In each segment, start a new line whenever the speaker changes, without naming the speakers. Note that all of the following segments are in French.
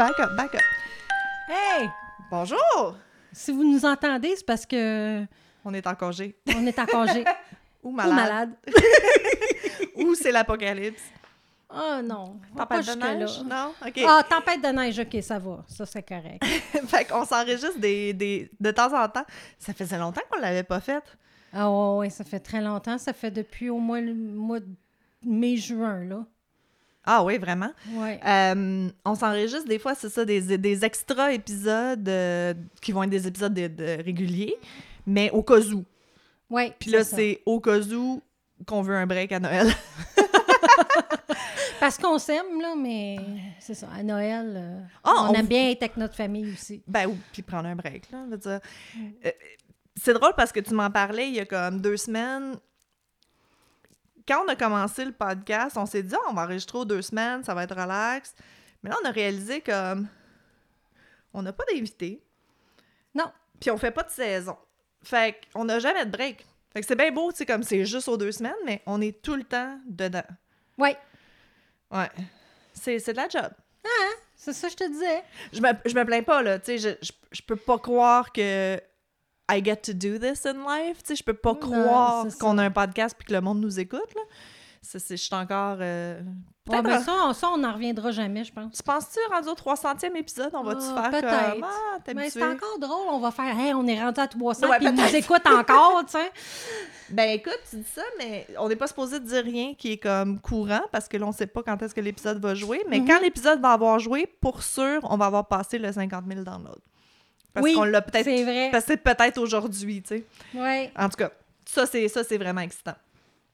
back up, back up.
Hey!
Bonjour!
Si vous nous entendez, c'est parce que
On est en congé.
on est en congé.
Ou
Ou
malade.
malade.
Ou c'est l'apocalypse.
Oh non, pas
Tempête de neige? Non? OK.
Ah, tempête de neige, ok, ça va. Ça, c'est correct.
fait qu'on s'enregistre des, des, de temps en temps. Ça faisait longtemps qu'on l'avait pas fait.
Ah ouais, ouais, ça fait très longtemps. Ça fait depuis au moins le mois de mai-juin, là.
Ah oui, vraiment?
Ouais.
Euh, on s'enregistre des fois, c'est ça, des, des extra épisodes euh, qui vont être des épisodes de, de réguliers, mais au cas où. Puis là, c'est au cas où qu'on veut un break à Noël.
Parce qu'on s'aime, là, mais c'est ça. À Noël, euh,
Ah,
on,
on-
aime bien être avec notre famille aussi.
Ben, ou puis prendre un break, là. je veux dire. C'est drôle parce que tu m'en parlais il y a comme deux semaines. Quand on a commencé le podcast, on s'est dit, Ah, on va enregistrer aux deux semaines, ça va être relax. Mais là, on a réalisé comme on n'a pas d'invité,
Non.
puis on fait pas de saison. Fait qu'on n'a jamais de break. Fait que c'est bien beau, tu sais, comme c'est juste aux deux semaines, mais on est tout le temps dedans.
Ouais.
Ouais. C'est c'est de la job.
C'est ça que je te disais.
Je me, je me plains pas, là. Tu sais, je, je, je peux pas croire que I get to do this in life. Tu sais, je peux pas
Non,
croire qu'on a un podcast puis que le monde nous écoute, là. C'est, je suis encore... euh,
Ouais,
peut-être
ben ça, on- ça, on n'en reviendra jamais, je pense.
Tu penses-tu, rendu au 300e épisode, on va-tu
Ah,
faire
peut-être.
comme... Ah,
Mais
habitué?
c'est encore drôle, on va faire Hey, on est rendu à 300
Ouais,
puis ils nous écoutent encore, tu sais.
Ben écoute, tu dis ça, mais on n'est pas supposé dire rien qui est comme courant parce que là, on sait pas quand est-ce que l'épisode va jouer. Mais
Mhm.
quand l'épisode va avoir joué, pour sûr, on va avoir passé le 50 000 downloads. Parce
Oui,
qu'on l'a peut-être...
C'est vrai.
Parce que peut-être aujourd'hui, tu sais.
Ouais.
En tout cas, ça, c'est ça, c'est vraiment excitant.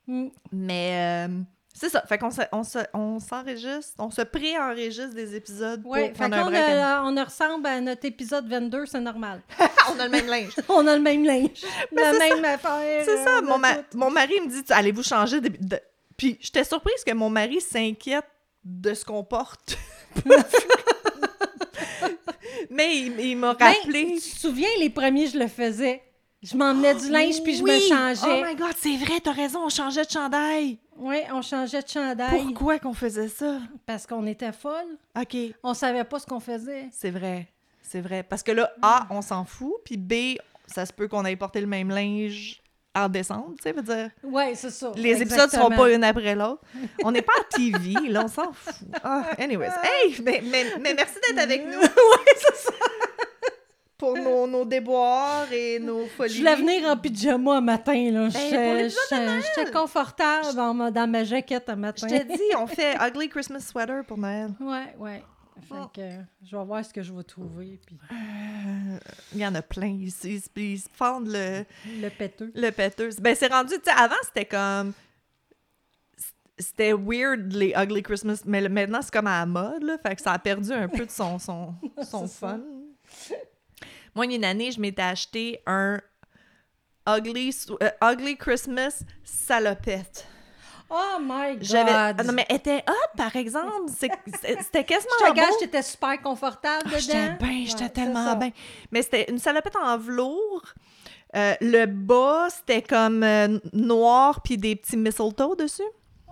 Mm.
Mais euh, c'est ça. Fait qu'on se- on se- on s'enregistre, on se pré-enregistre des épisodes
Fait
un
là, on, a- ressemble à notre épisode 22, c'est normal.
on a le même linge.
on a le même linge. La même affaire.
C'est ça.
euh,
Mon, ma- mon mari me dit allez-vous changer de. de- Puis j'étais surprise que mon mari s'inquiète de ce qu'on porte. Mais il, il m'a rappelé.
tu te souviens, les premiers, je le faisais. Je m'emmenais du linge puis je me changeais.
Oh my god, c'est vrai, t'as raison, on changeait de chandail.
Oui, on changeait de chandail
Pourquoi qu'on faisait ça?
parce qu'on était folle.
OK.
On savait pas ce qu'on faisait.
C'est vrai. C'est vrai. Parce que là, A, on s'en fout, puis B, ça se peut qu'on ait porté le même linge en décembre, tu sais, veut dire.
Oui, c'est ça.
Les épisodes seront
Exactement.
pas une après l'autre. On n'est pas en TV, là, on s'en fout. Ah, anyways. Hey, mais, mais, mais merci d'être avec nous. oui, c'est ça. Pour nos, nos déboires et nos folies.
Je voulais venir en pyjama un matin. Là.
Ben,
J'étais- confortable dans ma, dans ma jaquette un
Je
matin.
t'ai dit, on fait Ugly Christmas Sweater pour Noël.
Ouais, ouais. Fait
Oh.
que euh, je vais voir ce que je vais trouver. Puis
Il y en a plein ici. Ils, ils se fendent le,
le péteux.
le péteux. Ben, c'est rendu, tu sais, avant, c'était comme. C'était weird, les Ugly Christmas, mais maintenant, c'est comme à la mode, là. Fait que ça a perdu un peu de son, son, son fun. Moi, il y a une année, je m'étais acheté un Ugly, euh, ugly Christmas salopette.
Oh my God!
J'avais. Ah, non, mais elle était hot, par exemple. C'était quasiment
Je te gage, j'étais super confortable
Ah,
dedans.
J'étais bien, j'étais
Ouais,
tellement bien. Mais c'était une salopette en velours. Euh, le bas, c'était comme euh, noir, puis des petits mistletoe dessus.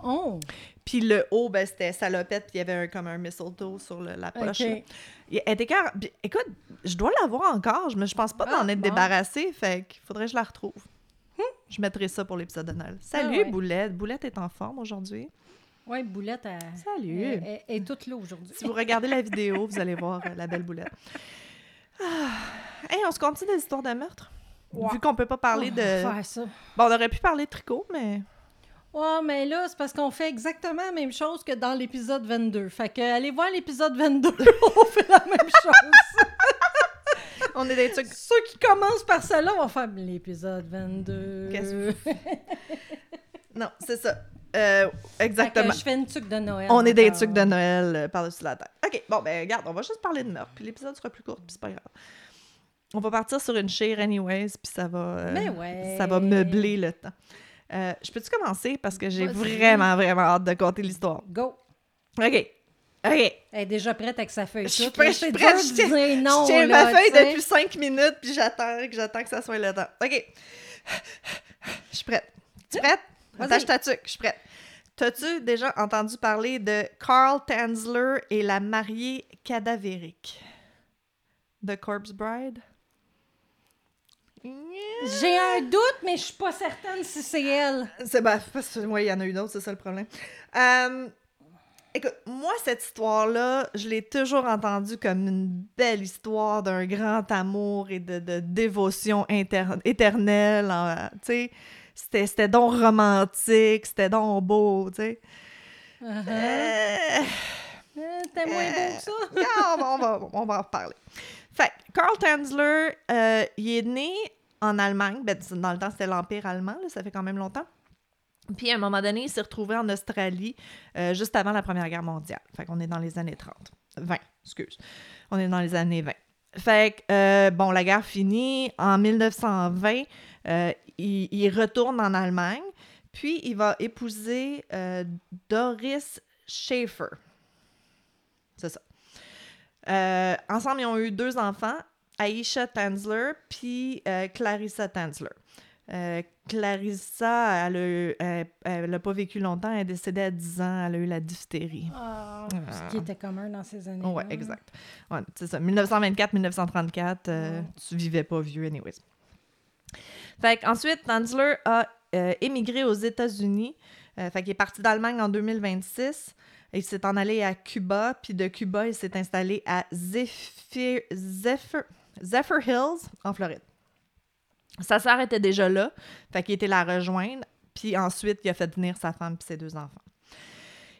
Oh!
Puis le haut, ben, c'était salopette, puis il y avait un, comme un mistletoe sur le- la poche. Elle était Écoute, je dois l'avoir encore, je, me, je pense pas
Ah,
d'en être
bon.
débarrassée, fait qu'il faudrait que je la retrouve. Je mettrai ça pour l'épisode de Noël. Salut,
Ah ouais.
Boulette. Boulette est en forme aujourd'hui.
Ouais, Boulette,
Salut.
est toute là aujourd'hui.
Si vous regardez la vidéo, vous allez voir euh, la belle boulette. Ah. Hey, on se continue des histoires de meurtre? Vu qu'on peut pas parler
Oh,
de...
Ça.
Bon, on aurait pu parler de tricot, mais...
Ouais, mais là, c'est parce qu'on fait exactement la même chose que dans l'épisode 22. Fait que allez voir l'épisode 22, on fait la même chose.
On est des trucs...
Ceux qui commencent par cela vont faire l'épisode 22.
Qu'est-ce que Non, c'est ça. Euh, exactement.
je fais une tuque de Noël.
On est des trucs de Noël euh, par-dessus la tête. OK, bon, ben regarde, on va juste parler de meurtre, puis l'épisode sera plus court, puis c'est pas grave. On va partir sur une chire anyways, puis ça va... euh,
Mais ouais.
Ça va meubler le temps. Euh, je peux-tu commencer? Parce que j'ai vraiment, vraiment hâte de conter l'histoire.
Go.
OK. OK.
Elle est déjà prête avec sa feuille.
Je suis prête, je suis prête, je tiens-
dire non,
je tiens
là,
ma feuille depuis cinq minutes, puis j'attends que j'attends que ça soit le temps. OK. Je suis prête. Tu es prête? Attache ta tuque, je suis prête. T'as-tu déjà entendu parler de Carl Tanzler et la mariée cadavérique? The Corpse Bride?
J'ai un doute, mais je suis pas certaine si c'est elle.
C'est bah, parce que ouais, il y en a une autre, c'est ça le problème. Euh, écoute, moi, cette histoire-là, je l'ai toujours entendue comme une belle histoire d'un grand amour et de, de dévotion inter- éternelle. Tu sais, c'était, c'était donc romantique, c'était donc beau, tu sais.
Uh-huh.
Euh,
Euh, C'était moins beau que ça.
Ah, on, va, on, va, on va en reparler. Fait Carl Tanzler, euh, il est né en Allemagne. Ben, dans le temps, c'était l'Empire allemand, là, ça fait quand même longtemps. Puis, à un moment donné, il s'est retrouvé en Australie euh, juste avant la Première Guerre mondiale. Fait qu'on est dans les années 30. 20, excuse. On est dans les années 20. Fait que, euh, bon, la guerre finit. En 1920, euh, il, retourne en Allemagne. Puis, il va épouser Doris Schaefer. C'est ça. Ensemble, ils ont eu deux enfants, Aisha Tanzler puis Clarissa Tanzler. Euh, Clarissa, elle a, eu- elle- elle a pas vécu longtemps, elle est décédée à 10 ans, elle a eu la diphtérie.
Ah, ce qui était commun dans ces années.
Ouais, exact. Ouais, c'est ça. 1924-1934, euh,
Ouais.
tu vivais pas vieux, anyways. Fait ensuite, Tanzler a euh, émigré aux États-Unis. Euh, fait qu'il est parti d'Allemagne en 2026. Et il s'est en allé à Cuba. Puis de Cuba, il s'est installé à Zephyr, Zephyr, Zephyr Hills, en Floride. Sa sœur était déjà là. Fait qu'il était la rejoindre. Puis ensuite, il a fait venir sa femme et ses deux enfants.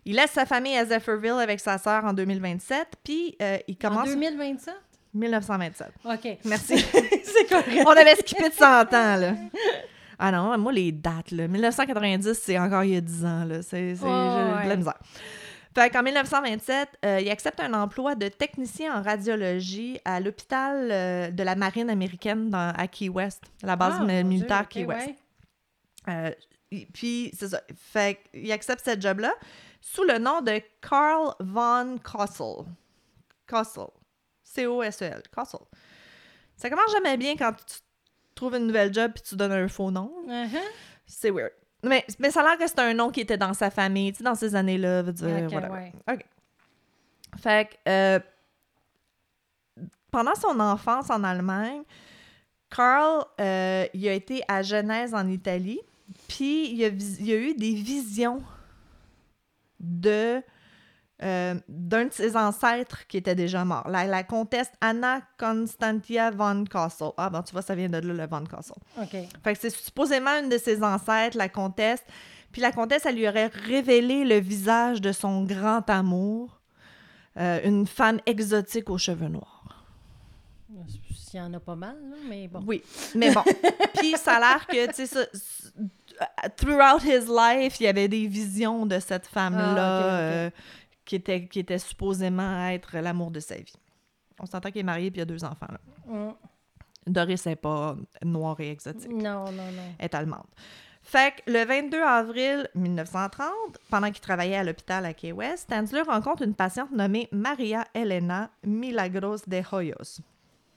Il laisse sa famille à Zephyrville avec sa sœur en 2027. Puis euh, il
En
commence...
2027?
1927.
OK.
Merci.
c'est correct.
On avait skippé de 100 ans, là. Ah non, moi, les dates, là. 1990, c'est encore il y a 10 ans, là. C'est
Oh,
j'ai de la
ouais.
misère. Fait qu'en 1927, euh, il accepte un emploi de technicien en radiologie à l'hôpital euh, de la marine américaine dans, à Key West, la base
Ah,
militaire
Dieu,
Key West.
ouais.
Euh, puis, c'est ça. Fait qu'il accepte ce job-là sous le nom de Carl von Kossel. Kossel. C-O-S-E-L. Kossel. Ça commence jamais bien quand tu trouves une nouvelle job puis tu donnes un faux nom.
Uh-huh.
C'est weird. Mais, mais ça a l'air que c'est un nom qui était dans sa famille, tu sais, dans ces années-là. veut dire,
Ok,
whatever.
ouais.
OK. Fait que, euh, pendant son enfance en Allemagne, Carl, euh, il a été à Genèse en Italie, puis il a, il a eu des visions de euh, d'un de ses ancêtres qui était déjà mort, la, la comtesse Anna Constantia von Kassel. Ah bon, tu vois, ça vient de là, le von Kassel.
OK.
Fait que c'est supposément une de ses ancêtres, la comtesse. Puis la comtesse, elle lui aurait révélé le visage de son grand amour, euh, une femme exotique aux cheveux noirs.
S'il y en a pas mal, là, mais bon.
Oui, mais bon. Puis ça a l'air que, tu sais, throughout his life, il y avait des visions de cette femme-là
Ah,
euh, qui, était, qui était supposément être l'amour de sa vie. On s'entend qu'il est marié puis il y a deux enfants. Là.
Mm.
Doris n'est pas noire et exotique.
Non, non, non.
est allemande. Fait que le 22 avril 1930, pendant qu'il travaillait à l'hôpital à Key West, Tanzler rencontre une patiente nommée Maria Elena Milagros de Hoyos.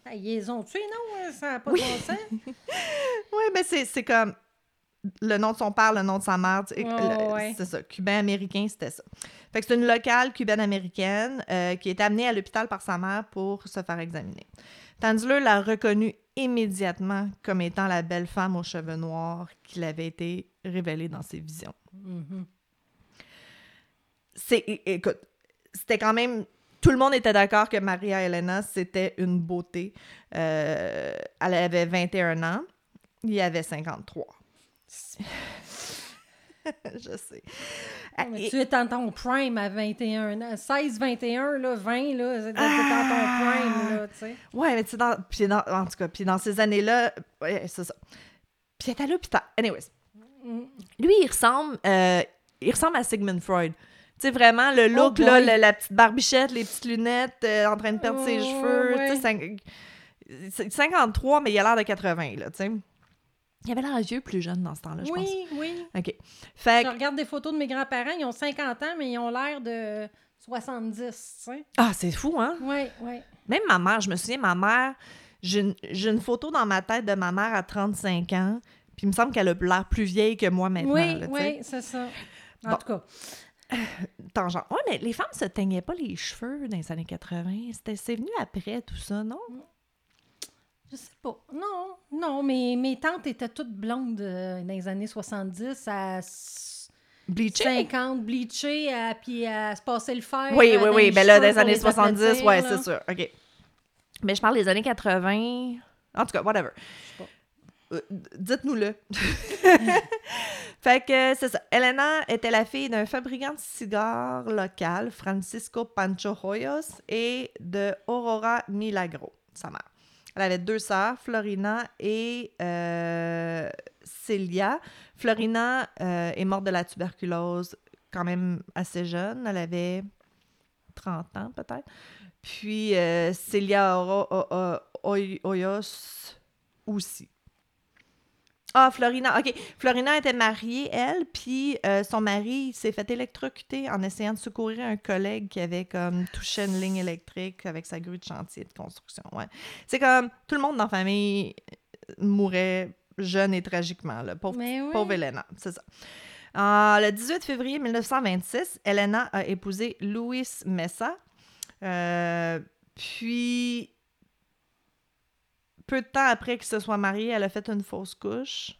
Ah, ils les ont tués, non? hein? Ça n'a pas
Oui.
de bon sens.
Oui, mais c'est c'est comme le nom de son père, le nom de sa mère. tu sais,
ouais.
C'est ça. Cubain-américain, c'était ça. Fait que c'est une locale cubaine-américaine euh, qui est amenée à l'hôpital par sa mère pour se faire examiner. Tanzler l'a reconnue immédiatement comme étant la belle femme aux cheveux noirs qu'il avait été révélée dans ses visions.
Mhm.
c'est écoute, c'était quand même tout le monde était d'accord que Maria Elena c'était une beauté. Euh, elle avait 21 ans, il avait 53. Je sais.
Mais
Et-
tu es dans ton prime à 21 ans. 16, 21, là, 20, là, c'est dans ton prime, là, tu sais.
Ouais, mais tu sais, dans, puis dans- en tout cas, puis dans ces années-là, ouais, c'est ça. Puis elle est à l'hôpital. Anyways.
Mm.
Lui, il ressemble, euh, il ressemble à Sigmund Freud. Tu sais, vraiment, le look,
boy.
là, la petite barbichette, les petites lunettes, euh, en train de perdre ses
Oh,
cheveux.
ouais.
tu sais, cinq- c'est 53, mais il a l'air de 80, là, tu sais. Il avait l'air vieux plus jeune dans ce temps-là, je pense.
Oui, oui.
OK. Fait
Je regarde des photos de mes grands-parents, ils ont 50 ans, mais ils ont l'air de 70, tu sais.
Ah, c'est fou, hein?
Oui, oui.
Même ma mère, je me souviens, ma mère, j'ai une, photo dans ma tête de ma mère à 35 ans, puis il me semble qu'elle a l'air plus vieille que moi maintenant.
Oui,
là,
oui, c'est ça. En
Bon.
tout cas,
Tangent. Mais les femmes se teignaient pas les cheveux dans les années 80. C'était, c'est venu après tout ça, non?
Je sais pas. Non, non, mais mes tantes étaient toutes blondes euh, dans les années 70 à s-
Bleaché?
50, bleachées, à- puis à se passer le fer.
Oui,
euh,
oui,
dans
oui.
les
Ben là,
cheveux
dans les
pour
années
les
70,
aplatir,
ouais, c'est sûr. OK. Mais je parle des années 80. En tout cas, whatever.
Je sais pas.
Euh, Dites-nous-le. fait que c'est ça. Elena était la fille d'un fabricant de cigares local, Francisco Pancho Hoyos, et de Aurora Milagro, sa mère. Elle avait deux sœurs, Florina et euh, Celia. Florina euh, est morte de la tuberculose quand même assez jeune. Elle avait 30 ans peut-être. Puis euh, Celia Oro- O- O- Oy- Hoyos aussi. Ah, Florina. OK. Florina était mariée, elle, puis euh, son mari s'est fait électrocuter en essayant de secourir un collègue qui avait comme touché une ligne électrique avec sa grue de chantier de construction. Ouais. C'est comme tout le monde dans la famille euh, mourait jeune et tragiquement, là. Pauvre,
oui.
pauvre Elena, c'est ça. Euh, le 18 février 1926, Elena a épousé Louis Messa. Euh, puis, peu de temps après qu'il se soit marié, elle a fait une fausse couche.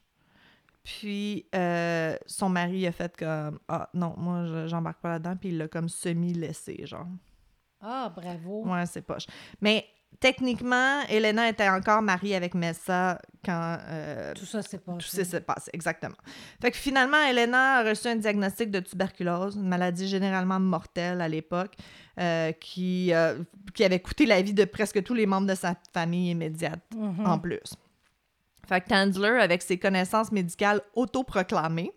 Puis, euh, son mari a fait comme Ah non, moi, je- j'embarque pas là-dedans. Puis, il l'a comme semi-laissé, genre.
Ah, bravo.
Ouais, c'est poche. Mais techniquement, Elena était encore mariée avec Messa quand euh,
Tout ça, c'est pas.
tout ça s'est passé. Exactement. Fait que finalement, Elena a reçu un diagnostic de tuberculose, une maladie généralement mortelle à l'époque, euh, qui, euh, qui avait coûté la vie de presque tous les membres de sa famille immédiate
Mhm.
en plus. Fait que Tandler, avec ses connaissances médicales autoproclamées,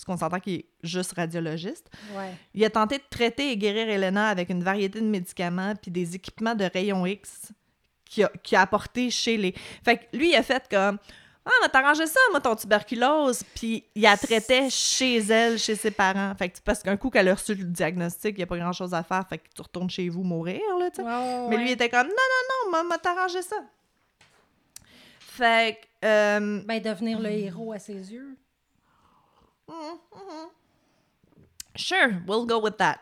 parce qu'on s'entend qu'il est juste radiologiste,
Ouais.
il a tenté de traiter et guérir Elena avec une variété de médicaments puis des équipements de rayons X qu'il a, apporté chez les... Fait que lui, il a fait comme... Ah, mais t'arrangeais ça, moi, ton tuberculose. Puis il la traitait chez elle, chez ses parents. Fait que parce qu'un coup qu'elle a reçu le diagnostic, il n'y a pas grand-chose à faire. Fait que tu retournes chez vous mourir, là, tu sais.
Ouais,
Mais lui, il était comme, non, non, non, m'a- m'a t'arrangé ça. Fait que... euh,
Ben, devenir le héros à ses yeux.
Sure, we'll go with that.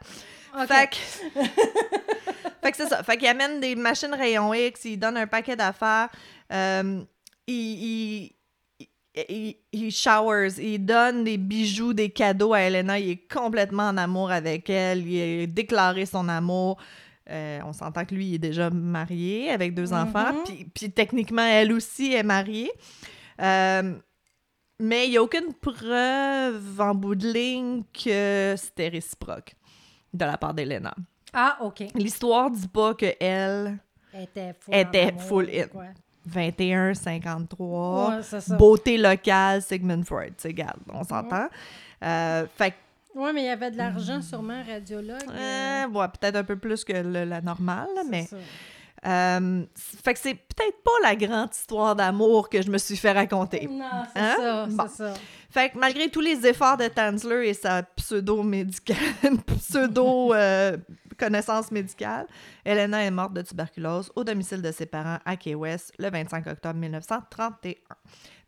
OK.
Fait que, fait que c'est ça. Fait qu'il amène des machines rayon X, il donne un paquet d'affaires. euh, il, il, il, showers, il donne des bijoux, des cadeaux à Elena. Il est complètement en amour avec elle. Il a déclaré son amour. Euh, on s'entend que lui, il est déjà marié avec deux enfants.
Mhm.
Puis, puis techniquement, elle aussi est mariée. Euh, mais il n'y a aucune preuve en bout de ligne que c'était réciproque de la part d'Elena.
Ah, OK.
L'histoire dit pas que elle,
était full.
était
en amour,
full in.
quoi.
21, 53,
Ouais, c'est ça.
beauté locale, Sigmund Freud, tu regarde, on s'entend. Euh, fait
Oui, mais il y avait de l'argent, sûrement, radiologue.
euh, ouais, peut-être un peu plus que le- la normale, mais...
ça.
Euh, fait que c'est peut-être pas la grande histoire d'amour que je me suis fait raconter.
Non, c'est
Hein?
ça,
Bon.
c'est ça.
Fait que malgré tous les efforts de Tanzler et sa pseudo-médical... pseudo... euh, connaissance médicale, Elena est morte de tuberculose au domicile de ses parents à Key West le 25 octobre 1931.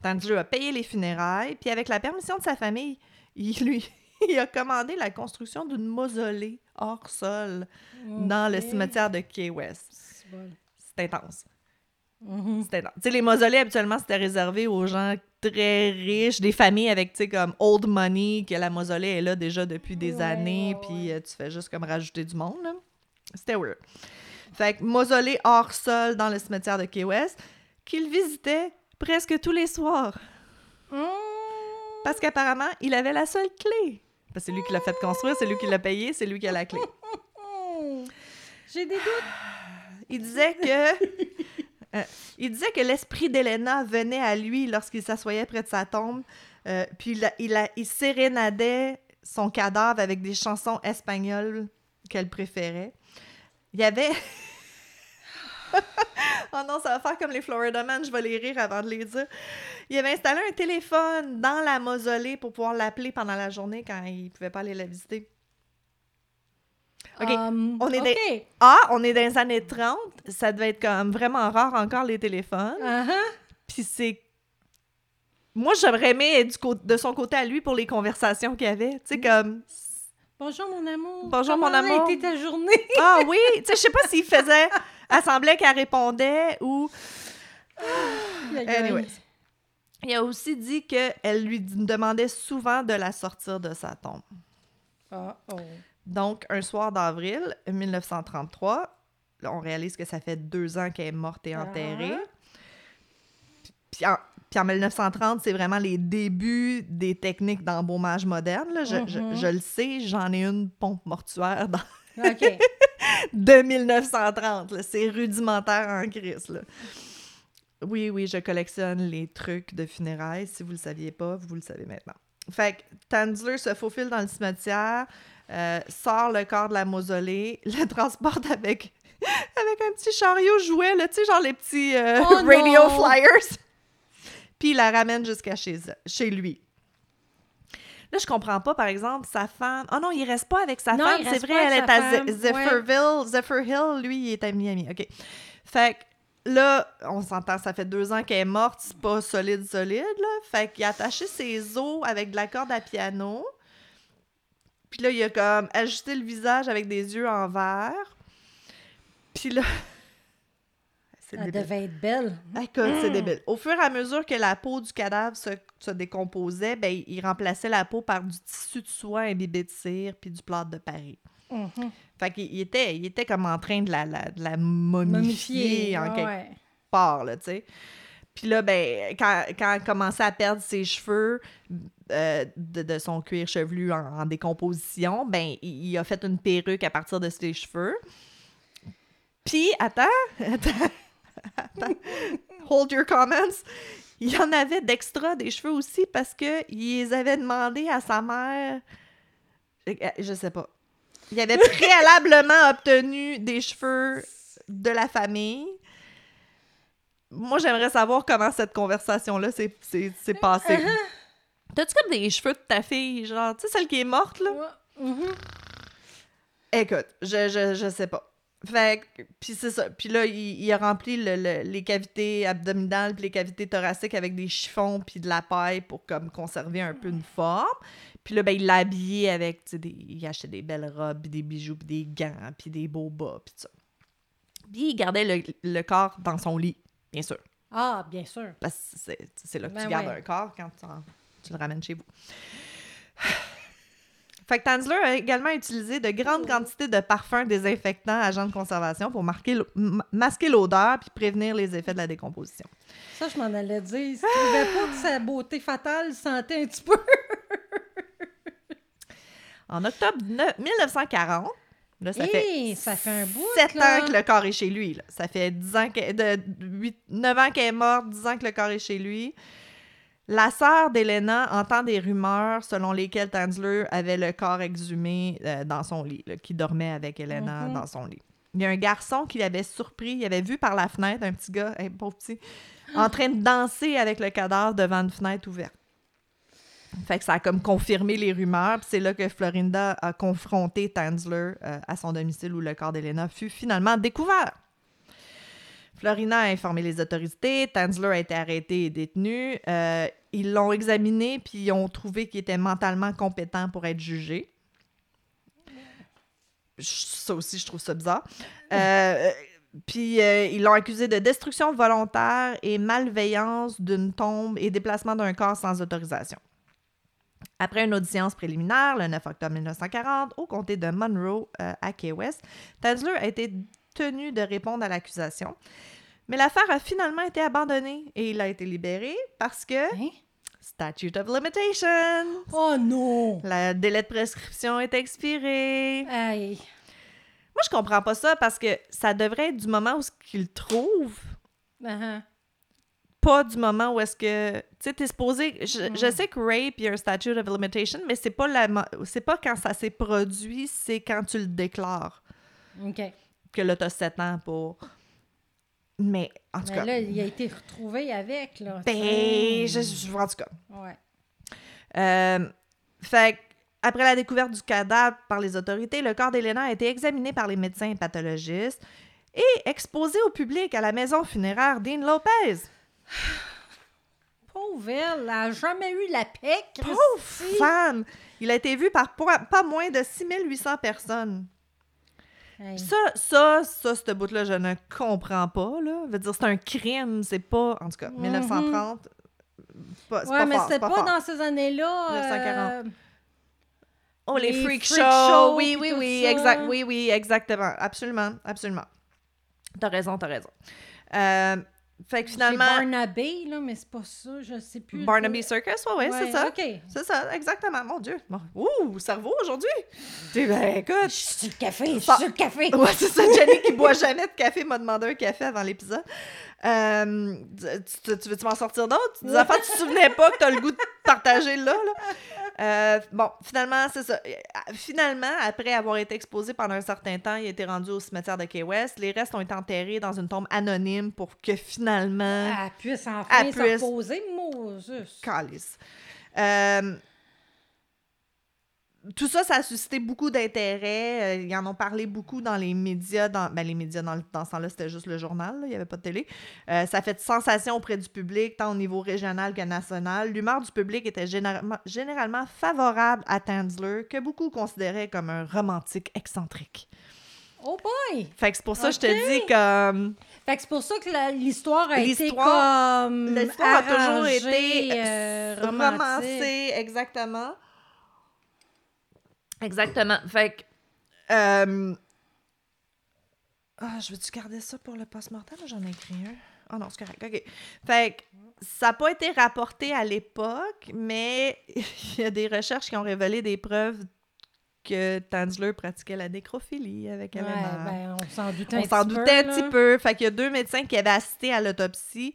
Tanzler a payé les funérailles, puis avec la permission de sa famille, il lui il a commandé la construction d'une mausolée hors sol dans le cimetière de Key West.
C'est bon.
C'est intense. C'était énorme. Tu sais, les mausolées, habituellement, c'était réservé aux gens très riches, des familles avec, tu sais, comme old money, que la mausolée est là déjà depuis des
Ouais,
années, puis euh, tu fais juste comme rajouter du monde, là. C'était weird. Fait que mausolée hors sol dans le cimetière de Key West, qu'il visitait presque tous les soirs.
Mmh.
Parce qu'apparemment, il avait la seule clé. Parce que c'est lui qui l'a fait construire, c'est lui qui l'a payé, c'est lui qui a la clé.
J'ai des doutes.
Il disait que. euh, que l'esprit d'Elena venait à lui lorsqu'il s'assoyait près de sa tombe, euh, puis il, sérénadait son cadavre avec des chansons espagnoles qu'elle préférait. Il y avait. oh non, ça va faire comme les Florida je vais les rire avant de les dire. Il avait installé un téléphone dans la mausolée pour pouvoir l'appeler pendant la journée quand il pouvait pas aller la visiter. OK.
Um,
on est
OK.
des- Ah, on est dans les années 30, ça devait être comme vraiment rare encore les téléphones.
Uh-huh.
Puis c'est moi, j'aurais aimé être du de son côté à lui pour les conversations qu'il y avait. Tu sais, comme.
Bonjour, mon amour.
Bonjour, mon
Comment a
amour.
été ta journée?
Ah oui! Tu sais, je sais pas s'il faisait. Elle semblait qu'elle répondait ou. Anyways. Il a aussi dit qu'elle lui demandait souvent de la sortir de sa tombe.
Ah, oh.
Donc, un soir d'avril 1933, là, on réalise que ça fait deux ans qu'elle est morte et enterrée. Puis en, puis en 1930, c'est vraiment les débuts des techniques d'embaumage moderne. là. Je,
Mhm.
je le sais, j'en ai une pompe mortuaire dans-
OK.
de 1930. là. C'est rudimentaire en crise. Là. Oui, oui, je collectionne les trucs de funérailles. Si vous le saviez pas, vous le savez maintenant. Fait que Tanzler se faufile dans le cimetière, euh, sort le corps de la mausolée, le transporte avec, avec un petit chariot jouet, là, tu sais, genre les petits euh,
Oh
radio
non!
flyers. Puis il la ramène jusqu'à chez, chez lui. Là, je comprends pas, par exemple, sa femme. Oh non, il reste pas avec sa
Non,
femme. C'est vrai, elle est à. Zephyrville. Zephyr Hill, lui, il est à Miami. OK. Fait que là, on s'entend, ça fait deux ans qu'elle est morte. C'est pas solide, solide, là. Fait qu'il a attaché ses os avec de la corde à piano. Puis là, il a comme ajusté le visage avec des yeux en verre. Puis là...
Elle
débile.
devait être belle.
Écoute, c'est débile. Au fur et à mesure que la peau du cadavre se, se décomposait, ben, il remplaçait la peau par du tissu de soie imbibé de cire puis du plâtre de Paris.
Mhm.
Fait qu'il il était, il était comme en train de la, la- de la momifier en
ah
quelque
ouais.
part, là, tu sais. Puis là, ben, quand, quand elle commençait à perdre ses cheveux euh, de, de son cuir chevelu en, en décomposition, ben, il, il a fait une perruque à partir de ses cheveux. Puis, attends, attends, attends, hold your comments. Il y en avait d'extra des cheveux aussi parce que il les avait demandé à sa mère. Je, je sais pas. Il avait préalablement obtenu des cheveux de la famille. Moi, j'aimerais savoir comment cette conversation-là s'est passée. T'as-tu comme des cheveux de ta fille, genre, tu sais, celle qui est morte, là?
Ouais. Mhm.
Écoute, je, je, je sais pas. Fait que, puis c'est ça. Puis là, il, il a rempli le- le- les cavités abdominales puis les cavités thoraciques avec des chiffons puis de la paille pour comme conserver un peu une forme. Puis là, ben, il l'a habillé avec, tu sais, des- il achetait des belles robes, puis des bijoux, puis des gants, puis des beaux bas, puis tout ça. Puis il gardait le, le corps dans son lit, bien sûr.
Ah, bien sûr.
Parce que c'est c'est là que
Ben
tu gardes
ouais.
un corps quand tu, en- tu le ramènes chez vous. Fait que Tanzler a également utilisé de grandes quantités de parfums désinfectants, agents de conservation pour marquer masquer l'odeur puis prévenir les effets de la décomposition.
Ça, je m'en allais dire. Il trouvait pas que sa beauté fatale sentait un petit peu.
En octobre ne- 1940, là, ça fait
Hey, ça fait un bout.
7
là.
ans que le corps est chez lui. là. Ça fait 10 ans que, de 8, 9 ans qu'elle est morte, 10 ans que le corps est chez lui. La sœur d'Elena entend des rumeurs selon lesquelles Tanzler avait le corps exhumé euh, dans son lit, là, qui dormait avec Elena
Mhm.
dans son lit. Il y a un garçon qui l'avait surpris, il avait vu par la fenêtre un petit gars, un pauvre petit, en train de danser avec le cadavre devant une fenêtre ouverte. Fait que ça a comme confirmé les rumeurs. puis C'est là que Florinda a confronté Tanzler euh, à son domicile où le corps d'Elena fut finalement découvert. Florina a informé les autorités. Tanzler a été arrêté et détenu. Euh, ils l'ont examiné puis ils ont trouvé qu'il était mentalement compétent pour être jugé. Ça aussi, je trouve ça bizarre. Euh, puis euh, ils l'ont accusé de destruction volontaire et malveillance d'une tombe et déplacement d'un corps sans autorisation. Après une audience préliminaire, le 9 octobre 1940, au comté de Monroe, euh, à Key West, Tanzler a été tenu de répondre à l'accusation. Mais l'affaire a finalement été abandonnée et il a été libéré parce que
Hein?
statute of limitation.
Oh non!
Le délai de prescription est expiré.
Aïe.
Moi, je comprends pas ça parce que ça devrait être du moment où ce qu'il trouve,
Ah,
pas du moment où est-ce que tu sais t'es supposé je,
Mm.
je sais que rape il y a un statute of limitation mais c'est pas la pas quand ça s'est produit c'est quand tu le déclares.
OK.
que là t'as 7 ans pour mais en tout
Mais
cas
là, il a été retrouvé avec, là.
ben je, je- en tout cas
Ouais.
Euh, fait après la découverte du cadavre par les autorités, le corps d'Elena a été examiné par les médecins et pathologistes et exposé au public à la maison funéraire Dean Lopez.
Pauvre elle. Elle n'a jamais eu la paix.
Pauvre femme! Il a été vu par pas pas moins de 6800 personnes.
Hey.
Ça, ça, ça, ce bout-là, je ne comprends pas, là. Je veux dire, c'est un crime, c'est pas... En tout cas,
Mhm.
1930, pas, c'est
Ouais,
pas
mais c'était pas,
pas
dans ces années-là.
1940.
euh,
Oh, les,
les
freak,
freak
shows! oui, oui, oui,
ça.
exact, oui, oui, exactement. Absolument, absolument. T'as raison, t'as raison. Euh, fait que finalement...
Barnaby, là, mais c'est pas ça, je sais plus.
Barnaby Circus, ouais, ouais, c'est ça.
OK.
C'est ça, exactement. Mon Dieu. Bon. Ouh, cerveau aujourd'hui. T'es ben, écoute.
Je suis sur le café, je suis sur le café.
Ouais, c'est ça. Jenny qui boit jamais de café m'a demandé un café avant l'épisode. Euh, tu, tu- tu veux-tu m'en sortir d'autres? Des affaires, tu te souvenais pas que t'as le goût de partager là, là? Euh, bon, finalement, c'est ça. Finalement, après avoir été exposé pendant un certain temps, il a été rendu au cimetière de Key West. Les restes ont été enterrés dans une tombe anonyme pour que finalement...
Elle puisse enfin
Elle
se
puisse.
reposer, Moses.
Calice. Euh, tout ça, ça a suscité beaucoup d'intérêt. Euh, ils en ont parlé beaucoup dans les médias. Dans, ben, les médias, dans, le- dans ce temps-là, c'était juste le journal. là, il n'y avait pas de télé. Euh, ça a fait sensation auprès du public, tant au niveau régional que national. L'humeur du public était généralement, généralement favorable à Tanzler, que beaucoup considéraient comme un romantique excentrique.
Oh boy!
Fait que c'est pour ça que je te dis comme...
Fait que c'est pour ça que l'histoire a été comme.
L'histoire a toujours été
euh,
romancée, exactement. Exactement. Fait que. euh, Ah, je veux-tu garder ça pour le post-mortem? J'en ai écrit un. Ah non, c'est correct. OK. Fait que ça n'a pas été rapporté à l'époque, mais il y a des recherches qui ont révélé des preuves que Tanzler pratiquait la nécrophilie avec
Ouais, ben, on s'en doutait un
On
petit
s'en
peu,
doutait un petit peu. Fait qu'il y a deux médecins qui avaient assisté à l'autopsie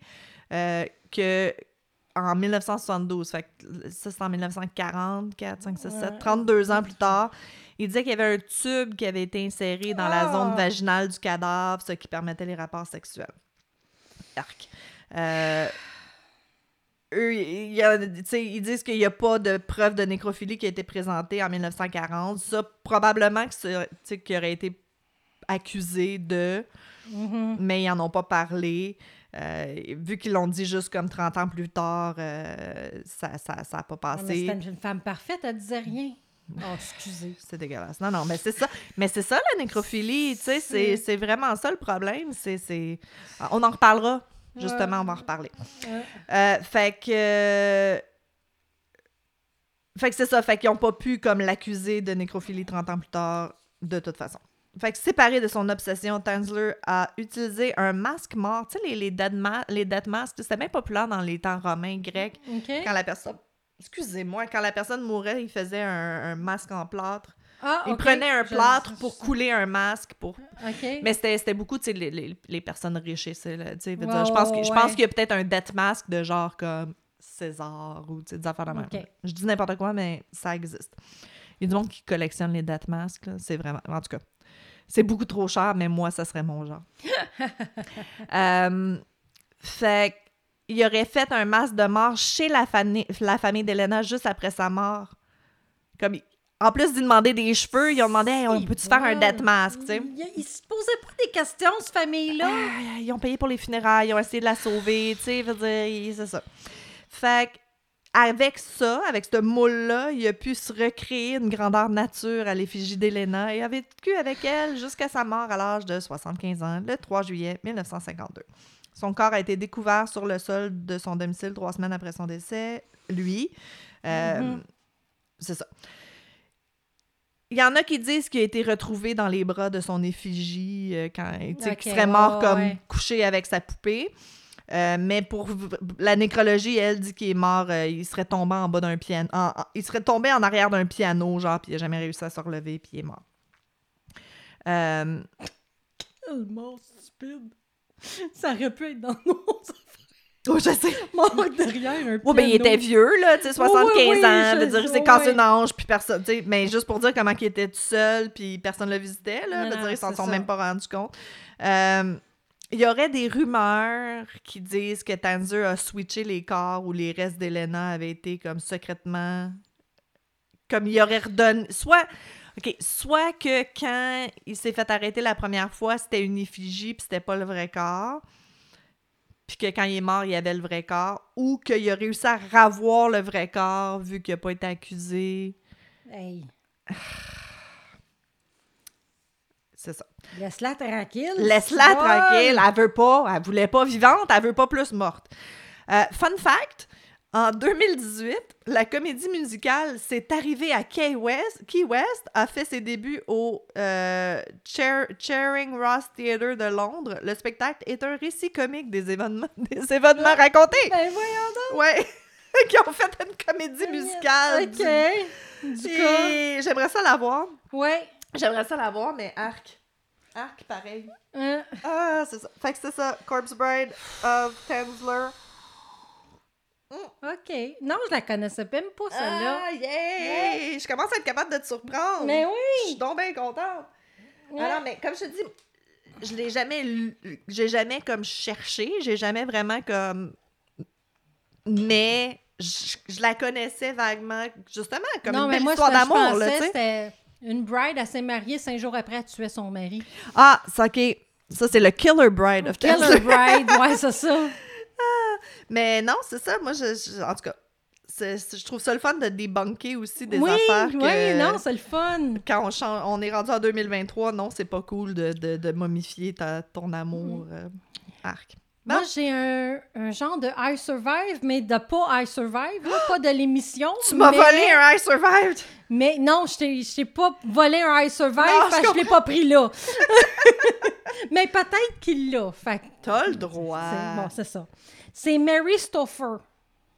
euh, que en 1972. Fait que ça, c'est en 1940, 4, 5, 6, 7,
Ouais.
32 ans plus tard. Il disait qu'il y avait un tube qui avait été inséré dans la
Ah!
zone vaginale du cadavre, ce qui permettait les rapports sexuels. Arc. Euh, eux, y a- ils disent qu'il n'y a pas de preuve de nécrophilie qui a été présentée en 1940. Ça, probablement qu'il aurait été accusé de,
Mhm.
mais ils n'en ont pas parlé. Euh, vu qu'ils l'ont dit juste comme 30 ans plus tard, euh, ça n'a ça, ça a pas
Ah,
passé.
C'était une femme parfaite, elle disait rien. Oh, excusez.
C'est dégueulasse. Non, non, mais c'est ça. Mais c'est ça, la nécrophilie, tu sais, c'est- c'est vraiment ça le problème. C'est, c'est... On en reparlera, justement,
Ouais.
on va en reparler.
Ouais.
Euh, fait que... Fait que c'est ça, fait qu'ils n'ont pas pu, comme, l'accuser de nécrophilie 30 ans plus tard, de toute façon. Fait que séparé de son obsession, Tanzler a utilisé un masque mort. Tu sais, les, les, dead ma- les masks, c'était bien populaire dans les temps romains, grecs. Quand la personne... Excusez-moi, quand la personne mourait, il faisait un, un masque en plâtre.
Ah,
Il prenait un
Je-
plâtre
je-
pour couler un masque. Pour... Mais c'était beaucoup, tu sais, les, les, les personnes riches. là, veux
Ouais,
dire, je pense je
ouais.
qu'il y a peut-être un death mask de genre comme César ou des affaires de même. Je dis n'importe quoi, mais ça existe. Il y a du monde qui collectionne les death masks. C'est vraiment... En tout cas, c'est beaucoup trop cher, mais moi, ça serait mon genre. Euh, fait il aurait fait un masque de mort chez la, famille la famille d'Elena juste après sa mort. Comme, en plus d'y demander des cheveux, ils ont demandé Hey, on peut-tu faire un death mask, tu sais?
Il, il se posait pas des questions, cette famille-là.
Ils ont payé pour les funérailles, ils ont essayé de la sauver, tu sais, c'est ça. Fait que, avec ça, avec ce moule-là, il a pu se recréer une grandeur nature à l'effigie d'Elena et a vécu avec elle jusqu'à sa mort à l'âge de 75 ans, le 3 juillet 1952. Son corps a été découvert sur le sol de son domicile trois semaines après son décès, lui. Euh,
Mhm.
C'est ça. Il y en a qui disent qu'il a été retrouvé dans les bras de son effigie euh, quand qu'il serait mort comme
ouais.
couché avec sa poupée. Euh, mais pour la nécrologie, elle dit qu'il est mort, euh, il serait tombé en bas d'un piano. en- en- il serait tombé en arrière d'un piano, genre, puis il n'a jamais réussi à se relever, puis il est mort. Euh,
Tellement stupide. Ça aurait pu être dans nos
oh, je sais.
mort derrière un
Ouais, ben, il
piano.
était vieux, là, tu sais, 75
Oui, oui, oui,
ans. veut dire, il s'est
oui,
cassé
oui.
une hanche, puis personne, tu sais, mais juste pour dire comment il était tout seul, puis personne le visitait, là.
Non,
veut dire, ils s'en sont
ça.
même pas rendus compte. Euh, il y aurait des rumeurs qui disent que Tanzer a switché les corps où les restes d'Elena avaient été comme secrètement. Comme il aurait redonné. Soit. OK, soit que quand il s'est fait arrêter la première fois, c'était une effigie puis c'était pas le vrai corps. puis que quand il est mort, il y avait le vrai corps, ou qu'il a réussi à ravoir le vrai corps vu qu'il n'a pas été accusé.
Hey,
C'est ça.
Laisse-la tranquille.
Laisse-la tranquille. Elle veut pas. Elle voulait pas vivante. Elle veut pas plus morte. Euh, fun fact. En 2018, la comédie musicale C'est arrivé à Key West, Key West, a fait ses débuts au euh, Chair- Charing Ross Theatre de Londres. Le spectacle est un récit comique des événements, des événements racontés.
Ben voyons donc.
Ouais, qui ont fait une comédie musicale.
OK.
du-
Du coup.
J'aimerais ça la voir.
Ouais.
J'aimerais ça la voir, mais arc. Arc, pareil.
Hein.
Ah, c'est ça. Fait que c'est ça. Corpse Bride of Tensler.
OK. Non, je la connaissais même pas, celle-là.
Ah, yeah! Je commence à être capable de te surprendre.
Mais
Je suis
oui!
donc bien contente.
Ouais.
Alors, mais comme je te dis, je l'ai jamais lu- j'ai jamais comme cherché, j'ai jamais vraiment comme mais je, je la connaissais vaguement justement comme
non,
une
mais
belle
moi,
histoire d'amour là, tu sais.
Une bride, elle s'est mariée cinq jours après, elle tuait son mari.
Ah, c'est OK. Ça c'est le Killer Bride of
Killer
Tensler.
bride, ouais, c'est ça.
Mais non, c'est ça. Moi, je, je- en tout cas, je trouve ça le fun de débunker aussi des
oui,
affaires que...
oui, non, c'est le fun.
Quand on, chan- on est rendu en 2023, non, c'est pas cool de, de, de momifier ta, ton amour. euh, arc.
Moi, j'ai un, un genre de I Survive, mais de pas I Survive, là, pas de l'émission.
Tu m'as
mais-
volé un I Survived!
Mais non, je t'ai- pas volé un I Survive,
Non, je
que je l'ai pas pris là. mais peut-être qu'il l'a. Fait
T'as le droit.
c'est bon, c'est ça. C'est Mary Stoffer.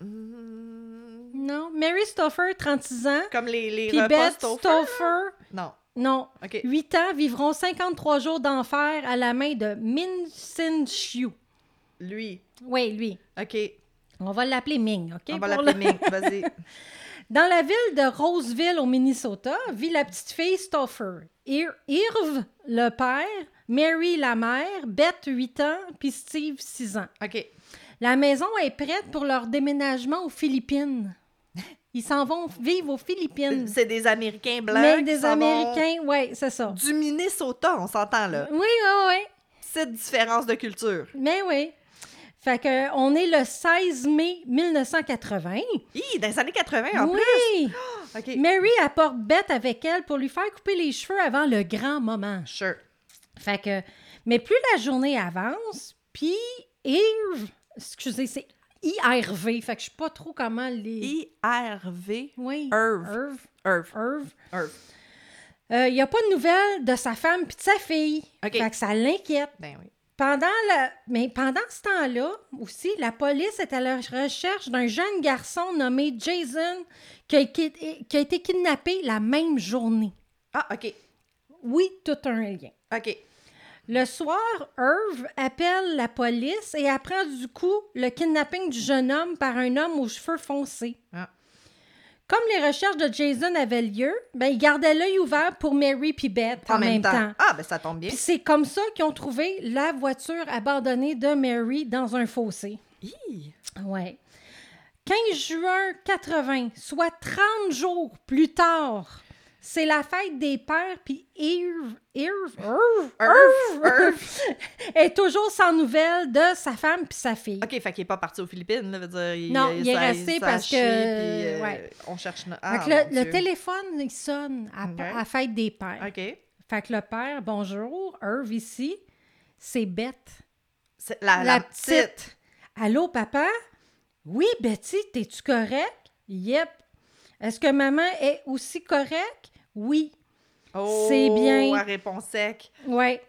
Hmm,
Non, Mary Stoffer, 36 ans.
Comme les, les
Puis Beth? Stoffer,
Non.
non,
OK.
8 ans, vivront 53 jours d'enfer à la main de Min Sin Chiu.
Lui.
Oui, lui.
OK.
On va l'appeler Ming, OK?
on va l'appeler
le-
Ming. Vas-y.
Dans la ville de Roseville, au Minnesota, vit la petite fille Stoffer. Ir- Irv, le père, Mary, la mère, Beth, 8 ans, puis Steve, 6 ans.
OK.
La maison est prête pour leur déménagement aux Philippines. Ils s'en vont vivre aux Philippines.
C'est des Américains blancs.
Mais des Américains, oui, c'est ça.
Du Minnesota, on s'entend là.
Oui, oui, oui.
Cette différence de culture.
Mais oui. Fait que on est le 16 mai 1980.
Hi, dans les années 80 en
oui.
plus. OK.
Mary apporte Beth avec elle pour lui faire couper les cheveux avant le grand moment.
Sure.
Fait que, mais plus la journée avance, puis Irv, excusez, c'est IRV, fait que je sais pas trop comment les...
I-R-V.
Oui.
Irv.
Irv.
Irv.
Irv. Il n'y a pas de nouvelles de sa femme puis de sa fille. Fait que ça l'inquiète.
Ben oui.
Pendant la... Mais pendant ce temps-là, aussi, la police est à la recherche d'un jeune garçon nommé Jason qui a, qui a été kidnappé la même journée.
Ah, OK.
Oui, tout un lien.
OK.
Le soir, Irv appelle la police et apprend du coup le kidnapping du jeune homme par un homme aux cheveux foncés.
Ah.
Comme les recherches de Jason avaient lieu, ben, il gardait l'œil ouvert pour Mary puis Beth en, même, temps.
Ah, ben ça tombe bien.
Puis c'est comme ça qu'ils ont trouvé la voiture abandonnée de Mary dans un fossé.
Hi.
Ouais. 15 juin 80, soit 30 jours plus tard, c'est la fête des pères, puis Irv, Irv, Irv,
Irv,
Irv est toujours sans nouvelles de sa femme puis sa fille.
OK, fait qu'il est pas parti aux Philippines, là, veut dire... Il,
Non, il est resté parce que-
puis, euh,
ouais.
On cherche...
Fait
Ah,
que le, téléphone, il sonne à,
Ok.
à la fête des pères.
OK.
Fait que le père, bonjour, Irv ici, c'est Beth.
C'est la,
La,
la
petite. Allô, papa? Oui, Betty, t'es-tu correct? Yep. Est-ce que maman est aussi correcte? Oui.
Oh,
C'est bien.
à réponse sec.
Ouais.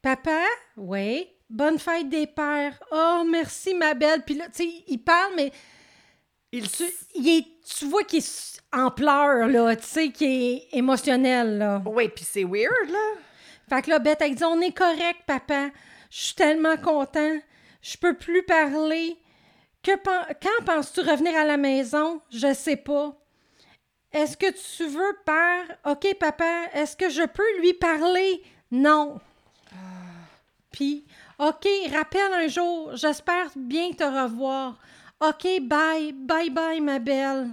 Papa? Oui. Bonne fête des pères. Oh, merci, ma belle. Puis là, tu sais, il parle, mais
Il
tu, il est, tu vois qu'il est en pleurs, là, tu sais, qu'il est émotionnel, là.
Oui, puis c'est weird, là.
Fait que là, Beth, elle dit On est correct, papa. Je suis tellement content. Je peux plus parler. Que pen- Quand penses-tu revenir à la maison? Je sais pas. Est-ce que tu veux, père? OK, papa. Est-ce que je peux lui parler? Non. Puis, OK, rappelle un jour. J'espère bien te revoir. OK, bye. Bye bye, ma belle.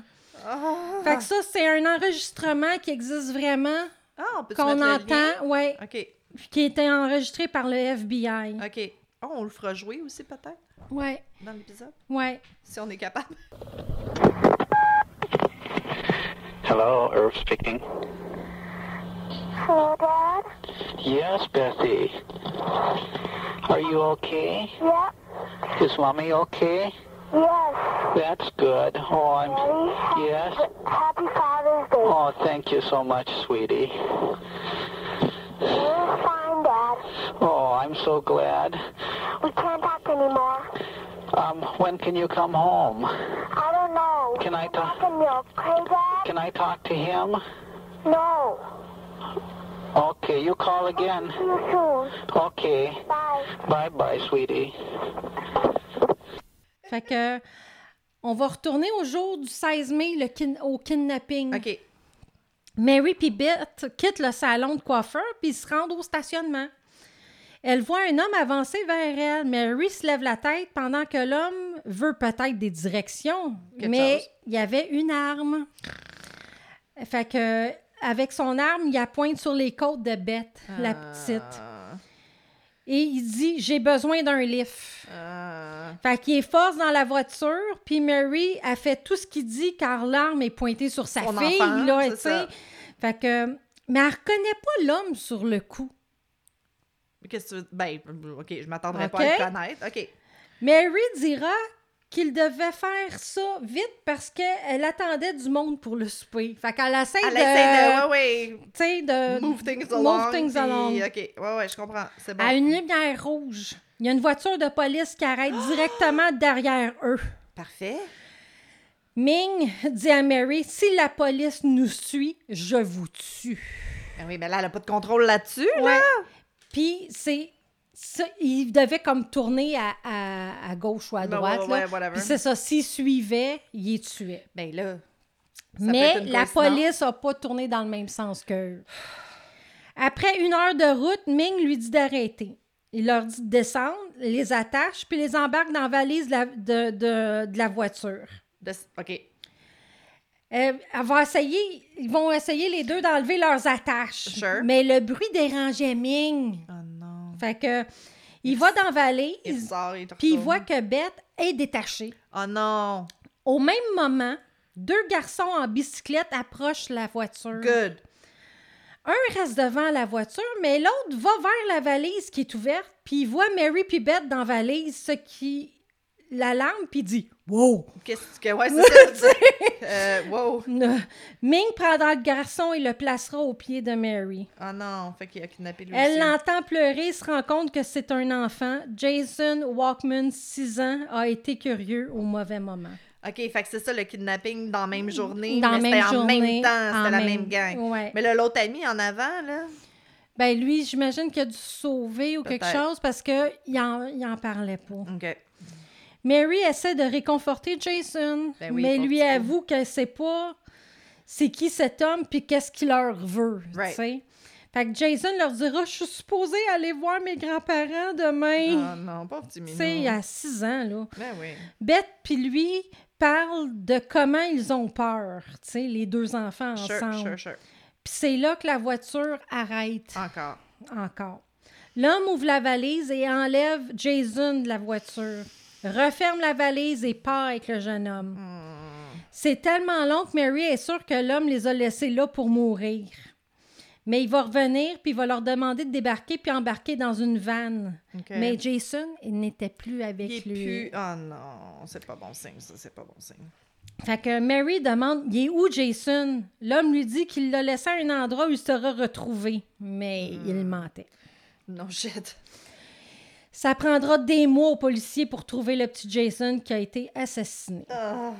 Ah,
Fait que ça, c'est un enregistrement qui existe vraiment,
Ah,
qu'on entend, ouais
OK,
qui était enregistré par le FBI.
OK. Oh, on le fera jouer aussi, peut-être,
Ouais,
dans l'épisode,
ouais.
si on est capable.
Hello, Irv speaking.
Hello, Dad?
Yes, Bethy. Are you okay?
Yeah.
Is Mommy okay?
Yes.
That's good. Oh, I'm.
Daddy?
Yes.
Happy Father's Day.
Oh, thank you so much, sweetie.
You're fine, Dad.
Oh, I'm so glad.
We can't talk anymore.
Um, when can you come home?
I don't know.
Can I talk? Can I talk to him?
No.
Okay, you call again.
See you soon.
Okay.
Bye.
Bye bye, sweetie.
Fait que on va retourner au jour du 16 mai le kin- au kidnapping.
OK.
Mary puis Beth quittent le salon de coiffeur puis se rendent au stationnement. Elle voit un homme avancer vers elle. Mary se lève la tête pendant que l'homme veut peut-être des directions,
Quelque
mais
chose.
il y avait une arme. Fait que avec son arme, il pointe sur les côtes de Beth, la petite.
Ah,
Et il dit J'ai besoin d'un lift.
ah.
Fait qu'il est force dans la voiture, puis Mary a fait tout ce qu'il dit car l'arme est pointée sur sa
Son
fille,
enfant,
là,
ça.
Fait que. Mais elle reconnaît pas l'homme sur le coup.
Qu'est-ce que tu veux... Ben, OK, je m'attendrais
OK.
pas à le connaître. OK.
Mary dira qu'il devait faire ça vite parce qu'elle attendait du monde pour le souper. Fait qu'elle essaie
Elle
de.
essaie de... Ouais, ouais.
tu sais, de.
Move things
move
along.
things
puis-
along.
OK. Ouais, ouais, je comprends. C'est bon.
À une lumière rouge. Il y a une voiture de police qui arrête directement derrière eux.
Parfait.
Ming dit à Mary Si la police nous suit, je vous tue.
Ben oui, mais là, elle a pas de contrôle là-dessus, là.
Ouais. Puis c'est. ça, il devait comme tourner à, à- à gauche ou à
Ben
droite.
ouais,
là.
ouais, whatever.
Puis c'est ça, s'il suivait, il les tuait.
Ben là...
Mais la police n'a pas tourné dans le même sens qu'eux. Après une heure de route, Ming lui dit d'arrêter. Il leur dit de descendre, les attache, puis les embarque dans la valise de la, de- de- de la voiture.
De- OK.
Euh, elle va essayer, ils vont essayer les deux d'enlever leurs attaches.
Sure.
Mais le bruit dérangeait Ming.
Oh non.
Fait que il va dans la valise,
Il sort, il te
puis il voit que Beth est détachée.
Oh non.
Au même moment, deux garçons en bicyclette approchent la voiture.
Good.
Un reste devant la voiture, mais l'autre va vers la valise qui est ouverte, puis il voit Mary puis Beth dans la valise, ce qui l'alarme, puis il dit « Wow!
Qu'est-ce que... Ouais, c'est ça. euh, wow. »
Ming prendra le garçon et le placera au pied de Mary.
Oh non. Fait qu'il a kidnappé lui
Elle l'entend pleurer et se rend compte que c'est un enfant. Jason Walkman, 6 ans, a été curieux au mauvais moment.
OK, fait que c'est ça, le kidnapping dans la même journée.
Dans
mais
même
c'était en
journée,
même temps. C'était la
même-
même gang.
ouais.
Mais l'autre ami en avant, là...
Ben lui, j'imagine qu'il a dû se sauver ou quelque chose parce qu'il en, il en parlait pas.
OK.
Mary essaie de réconforter Jason,
Ben oui,
mais lui avoue qu'elle sait pas c'est qui cet homme puis qu'est-ce qu'il leur veut, tu sais. Fait que Jason leur dira « Je suis supposé aller voir mes grands-parents demain.
Oh non, pauvre petit
Tu
minou.
sais, il a 6 ans, là.
Ben oui.
Beth puis lui parlent de comment ils ont peur, tu sais, les deux enfants
Sure,
ensemble.
sure, sure.
Puis c'est là que la voiture arrête
Encore.
encore. L'homme ouvre la valise et enlève Jason de la voiture, referme la valise et part avec le jeune homme. C'est tellement long que Mary est sûre que l'homme les a laissés là pour mourir. Mais il va revenir, puis il va leur demander de débarquer puis embarquer dans une vanne. Mais Jason, il n'était plus
Il
avec
est
lui.
plus... Oh non, c'est pas bon signe, ça, c'est pas bon signe.
Fait que Mary demande Il est où Jason L'homme lui dit qu'il l'a laissé à un endroit où il sera retrouvé. Mais il mentait.
Non, shit.
Ça prendra des mois aux policiers pour trouver le petit Jason qui a été assassiné.
Ah.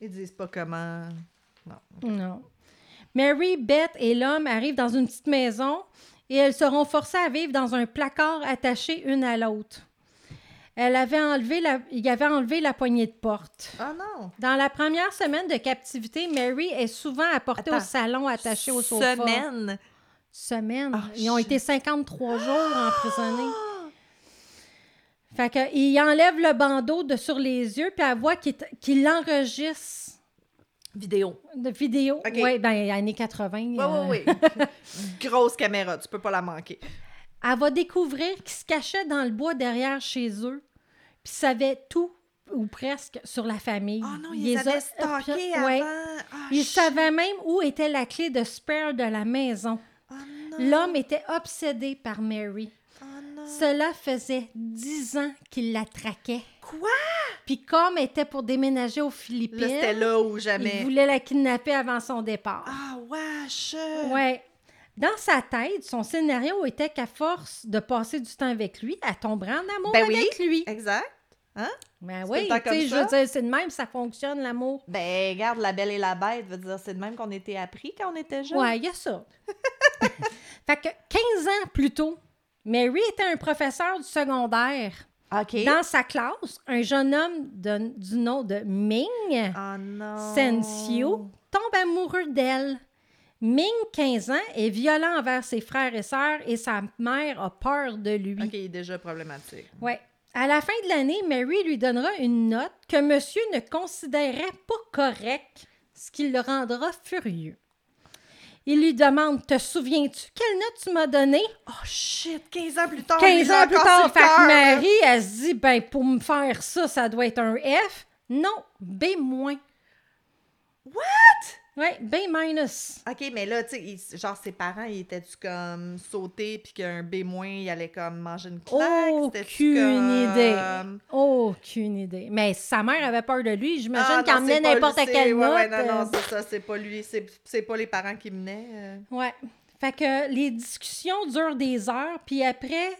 Ils disent pas comment... Non.
Non. Mary, Beth et l'homme arrivent dans une petite maison et elles seront forcées à vivre dans un placard attaché une à l'autre. Elle avait enlevé la... Il avait enlevé la poignée de porte.
Oh non.
Dans la première semaine de captivité, Mary est souvent apportée au salon attachée au sofa.
Semaine.
Semaine.
Ah,
Ils ont été 53 jours emprisonnés. Fait que, il enlève le bandeau de sur les yeux, puis elle voit qu'il est- qu'il enregistre
Vidéo.
de vidéos.
OK.
Oui, ben, années 80.
Oui,
euh,
oui, oui. Grosse caméra, tu peux pas la manquer.
elle va découvrir qu'il se cachait dans le bois derrière chez eux, puis savait tout ou presque sur la famille.
Oh non,
Il
ils
les a-
avaient
Ouais.
avant. Ah,
Il
shit.
savait même où était la clé de spare de la maison.
Oh non.
L'homme était obsédé par Mary. Cela faisait dix ans qu'il la traquait.
Quoi?
Puis comme elle était pour déménager aux Philippines,
Là, c'était là où
il voulait la kidnapper avant son départ.
Ah, wesh!
Ouais. Dans sa tête, son scénario était qu'à force de passer du temps avec lui, elle tomberait en amour
Ben oui.
avec lui.
Exact.
Ben
tout
oui, tu sais, je veux dire, c'est de même, ça fonctionne, l'amour.
Ben, regarde, la belle et la bête, veut dire, c'est de même qu'on était appris quand on était jeune.
Ouais, il y a ça. fait que 15 ans plus tôt, Mary était un professeur du secondaire. Dans sa classe, un jeune homme de- du nom de Ming
Oh non.
Sensio tombe amoureux d'elle. Ming, 15 ans, est violent envers ses frères et sœurs et sa mère a peur de lui.
OK, il est déjà problématique.
Ouais. À la fin de l'année, Mary lui donnera une note que monsieur ne considérait pas correcte, ce qui le rendra furieux. Il lui demande Te souviens-tu quelle note tu m'as donnée?
Oh shit, 15 ans plus tard.
15
il
ans plus tard, fait que. Mary, elle se dit Ben, pour me faire ça, ça doit être un F. Non, B-.
What?
Ouais, B minus.
OK, mais là, tu sais, genre, ses parents, ils étaient-tu comme sautés, puis qu'un B-, il allait comme manger une claque?
Aucune
comme-
idée. Aucune idée. Mais sa mère avait peur de lui. J'imagine
Ah,
qu'elle
pas
n'importe quelle
ouais,
note.
ouais, non, non,
euh,
c'est ça, c'est pas lui, c'est pas les parents qui menaient. euh.
Ouais. Fait que les discussions durent des heures, puis après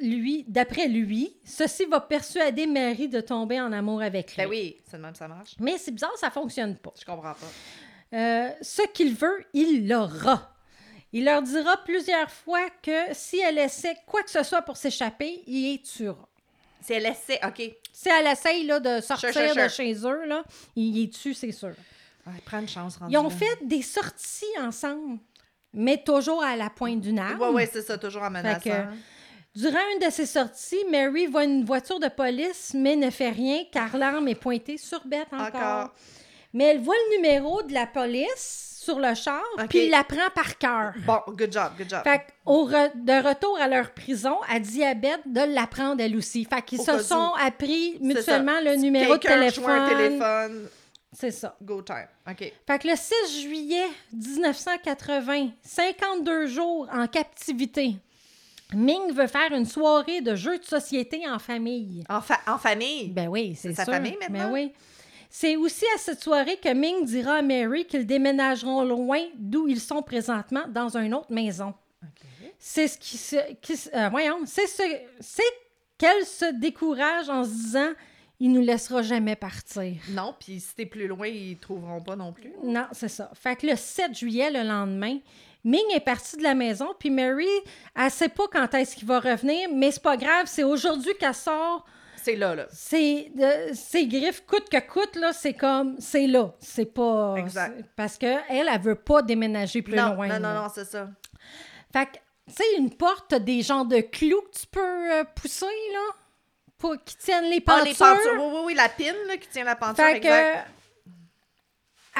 lui, d'après lui, ceci va persuader Mary de tomber en amour avec lui.
Ben oui, c'est de même ça marche.
Mais c'est bizarre, ça fonctionne pas.
Je comprends pas.
Euh, ce qu'il veut, il l'aura. Il leur dira plusieurs fois que si elle essaie quoi que ce soit pour s'échapper, il les tuera.
Si elle essaie, OK.
Si elle essaye là, de sortir
Sure, sure,
de chez eux, là, il les tue, c'est sûr.
Ouais, prends une chance,
Ils ont
là.
fait des sorties ensemble, mais toujours à la pointe d'une arme.
Ouais, ouais, c'est ça, toujours en menaçant.
Durant une de ces sorties, Mary voit une voiture de police, mais ne fait rien car l'arme est pointée sur Beth encore.
Encore.
Mais elle voit le numéro de la police sur le char,
Ok.
puis il la prend par cœur.
Bon, good job, good job.
Fait au re- de retour à leur prison, à Beth de l'apprendre elle aussi. Fait qu'ils se sont
où.
appris mutuellement
ça.
le numéro de téléphone.
téléphone,
C'est ça.
go time. OK.
Fait que le 6 juillet 1980, 52 jours en captivité, Ming veut faire une soirée de jeux de société en famille.
En, fa- en famille?
Ben oui, c'est
sa
sûr.
famille maintenant?
Ben oui. C'est aussi à cette soirée que Ming dira à Mary qu'ils déménageront loin d'où ils sont présentement dans une autre maison. C'est ce qui se. qui euh, voyons, c'est ce. C'est qu'elle se décourage en se disant il nous laissera jamais partir.
Non, puis si t'es plus loin, ils trouveront pas non plus.
Non, c'est ça. Fait que le 7 juillet, le lendemain, Ming est partie de la maison, puis Mary, elle sait pas quand est-ce qu'il va revenir, mais c'est pas grave, c'est aujourd'hui qu'elle sort.
C'est là, là.
C'est ses griffes coûte que coûte là, c'est comme c'est là, c'est pas
Exact.
parce que elle elle veut pas déménager plus
non,
loin.
non,
là.
non, non, c'est ça.
Fait que tu sais une porte, t'as des genres de clous que tu peux euh, pousser là pour qui tiennent les
Ah,
pentures.
les pentures. Oui, oui, oui, la pine là, qui tient la penture,
Fait que
exact.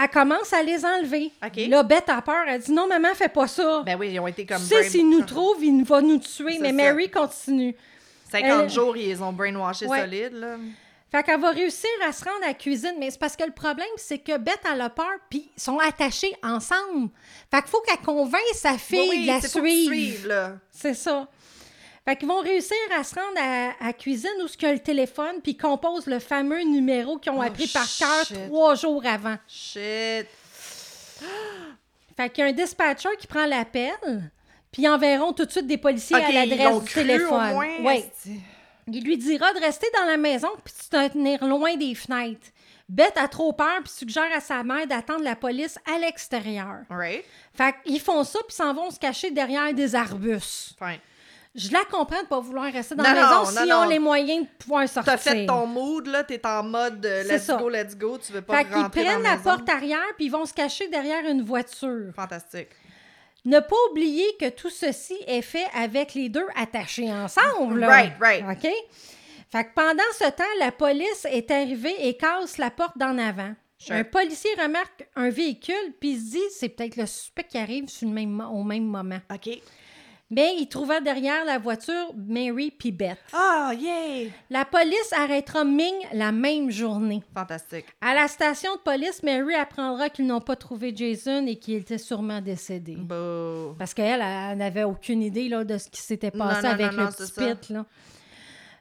elle commence à les enlever.
OK.
Là, Beth a peur. Elle dit non, maman, fais pas ça.
Ben oui, ils ont été comme...
tu sais,
brain-
s'il nous trouve, il va nous tuer. Mais
ça.
Mary continue.
50
Elle-
jours, ils ont brainwashés
Ouais.
solides, là.
Fait qu'elle va réussir à se rendre à la cuisine, mais c'est parce que le problème, c'est que Beth, elle a peur, puis ils sont attachés ensemble. Fait qu'il faut qu'elle convainc sa fille
Oui, oui,
de la suivre. C'est ça. Fait qu'ils vont réussir à se rendre à, la cuisine où il y a le téléphone, puis composent le fameux numéro qu'ils ont
Oh,
appris par cœur trois jours avant.
Shit.
Fait qu'il y a un dispatcher qui prend l'appel, puis ils enverront tout de suite des policiers
OK,
à l'adresse du téléphone.
au moins.
Il lui dira de rester dans la maison puis de se tenir loin des fenêtres. Beth a trop peur puis suggère à sa mère d'attendre la police à l'extérieur.
Right.
Fait qu'ils font ça puis s'en vont se cacher derrière des arbustes.
Fine.
Je la comprends de pas vouloir rester dans
Non,
la maison s'ils
non,
ont
non.
les moyens de pouvoir sortir.
T'as fait ton mood, là, t'es en mode euh, let's
ça.
go, let's go, tu veux pas
Fait qu'ils
rentrer dans
prennent
la
la porte arrière puis ils vont se cacher derrière une voiture.
Fantastique.
Ne pas oublier que tout ceci est fait avec les deux attachés ensemble. là.
Right, right.
OK? Fait que pendant ce temps, la police est arrivée et casse la porte d'en avant.
Sure.
Un policier remarque un véhicule puis se dit c'est peut-être le suspect qui arrive sur le même, mo- au même moment.
OK.
Mais il trouvait derrière la voiture Mary puis Beth.
Ah, yay!
La police arrêtera Ming la même journée.
Fantastique.
À la station de police, Mary apprendra qu'ils n'ont pas trouvé Jason et qu'il était sûrement décédé.
Beau.
Parce qu'elle, elle n'avait aucune idée là, de ce qui s'était passé
non,
avec
non,
le petit pit. Là.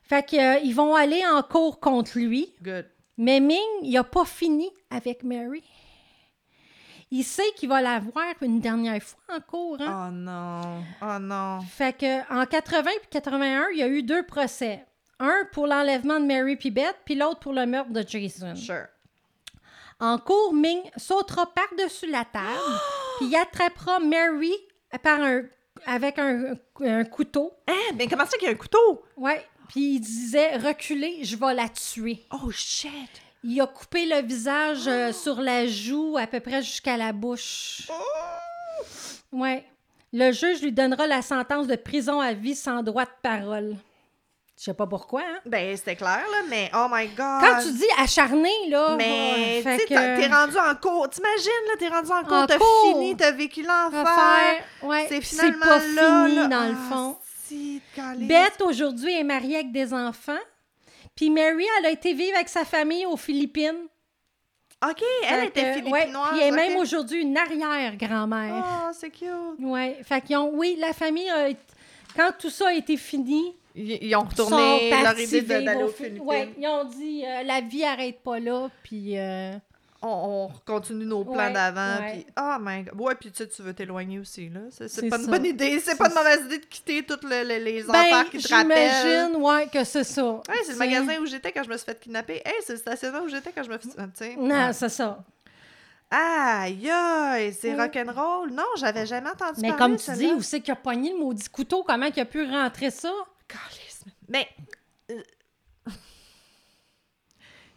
Fait qu'ils vont aller en cours contre lui.
Good.
Mais Ming, il n'a pas fini avec Mary. Il sait qu'il va la voir une dernière fois en cours. Hein?
Oh non. Oh non.
Fait que en 80 et 81, il y a eu deux procès. Un pour l'enlèvement de Mary puis Beth, puis l'autre pour le meurtre de Jason.
Sure.
En cours, Ming sautera par-dessus la table, puis il attrapera Mary par un, avec un, un couteau.
Hein? Mais comment ça qu'il y a un couteau?
Ouais. Puis il disait reculez, je vais la tuer.
Oh shit!
Il a coupé le visage euh, sur la joue à peu près jusqu'à la bouche. Ouais. Le juge lui donnera la sentence de prison à vie sans droit de parole. Je sais pas pourquoi, hein?
Ben, c'était clair, là, mais oh my god!
Quand tu dis acharné, là.
Mais,
ouais,
tu sais,
que-
t'es rendu en cours. T'imagines, là, t'es rendu en cours, t'as fini, t'as vécu l'enfer.
Ouais,
C'est
c'est
finalement
pas
là,
fini
là.
dans le
Ah,
fond.
si.
Beth, aujourd'hui, est mariée avec des enfants. Puis Mary, elle a été vivre avec sa famille aux Philippines.
OK, elle
Fait
était
que, ouais,
philippinoise.
Puis elle est même aujourd'hui une arrière-grand-mère.
Oh, c'est cute.
Ouais. Fait qu'ils ont, oui, la famille a Quand tout ça a été fini,
Ils, ils ont retourné leur idée d'aller
aux
aux
Phil-
Philippines.
Ouais, ils ont dit euh, la vie arrête pas là, puis euh,
On, on continue nos plans
Ouais,
d'avant. Puis, oh my god. Ouais, puis tu sais, tu veux t'éloigner aussi, là. C'est pas une bonne idée. C'est pas une mauvaise idée de quitter tous le- le- les
ben,
enfants qui te rappellent.
j'imagine, ouais, que c'est ça.
Ouais, c'est le magasin où j'étais quand je me suis fait kidnapper. Hey, c'est le stationnement où j'étais quand je me suis. Tu sais.
Non,
Ouais.
c'est ça.
Aïe, aïe, c'est rock'n'roll. Non, j'avais jamais entendu
Mais
parler
comme tu dis, où c'est qu'il a pogné le maudit couteau? Comment il a pu rentrer ça?
Calisse. Mais. euh,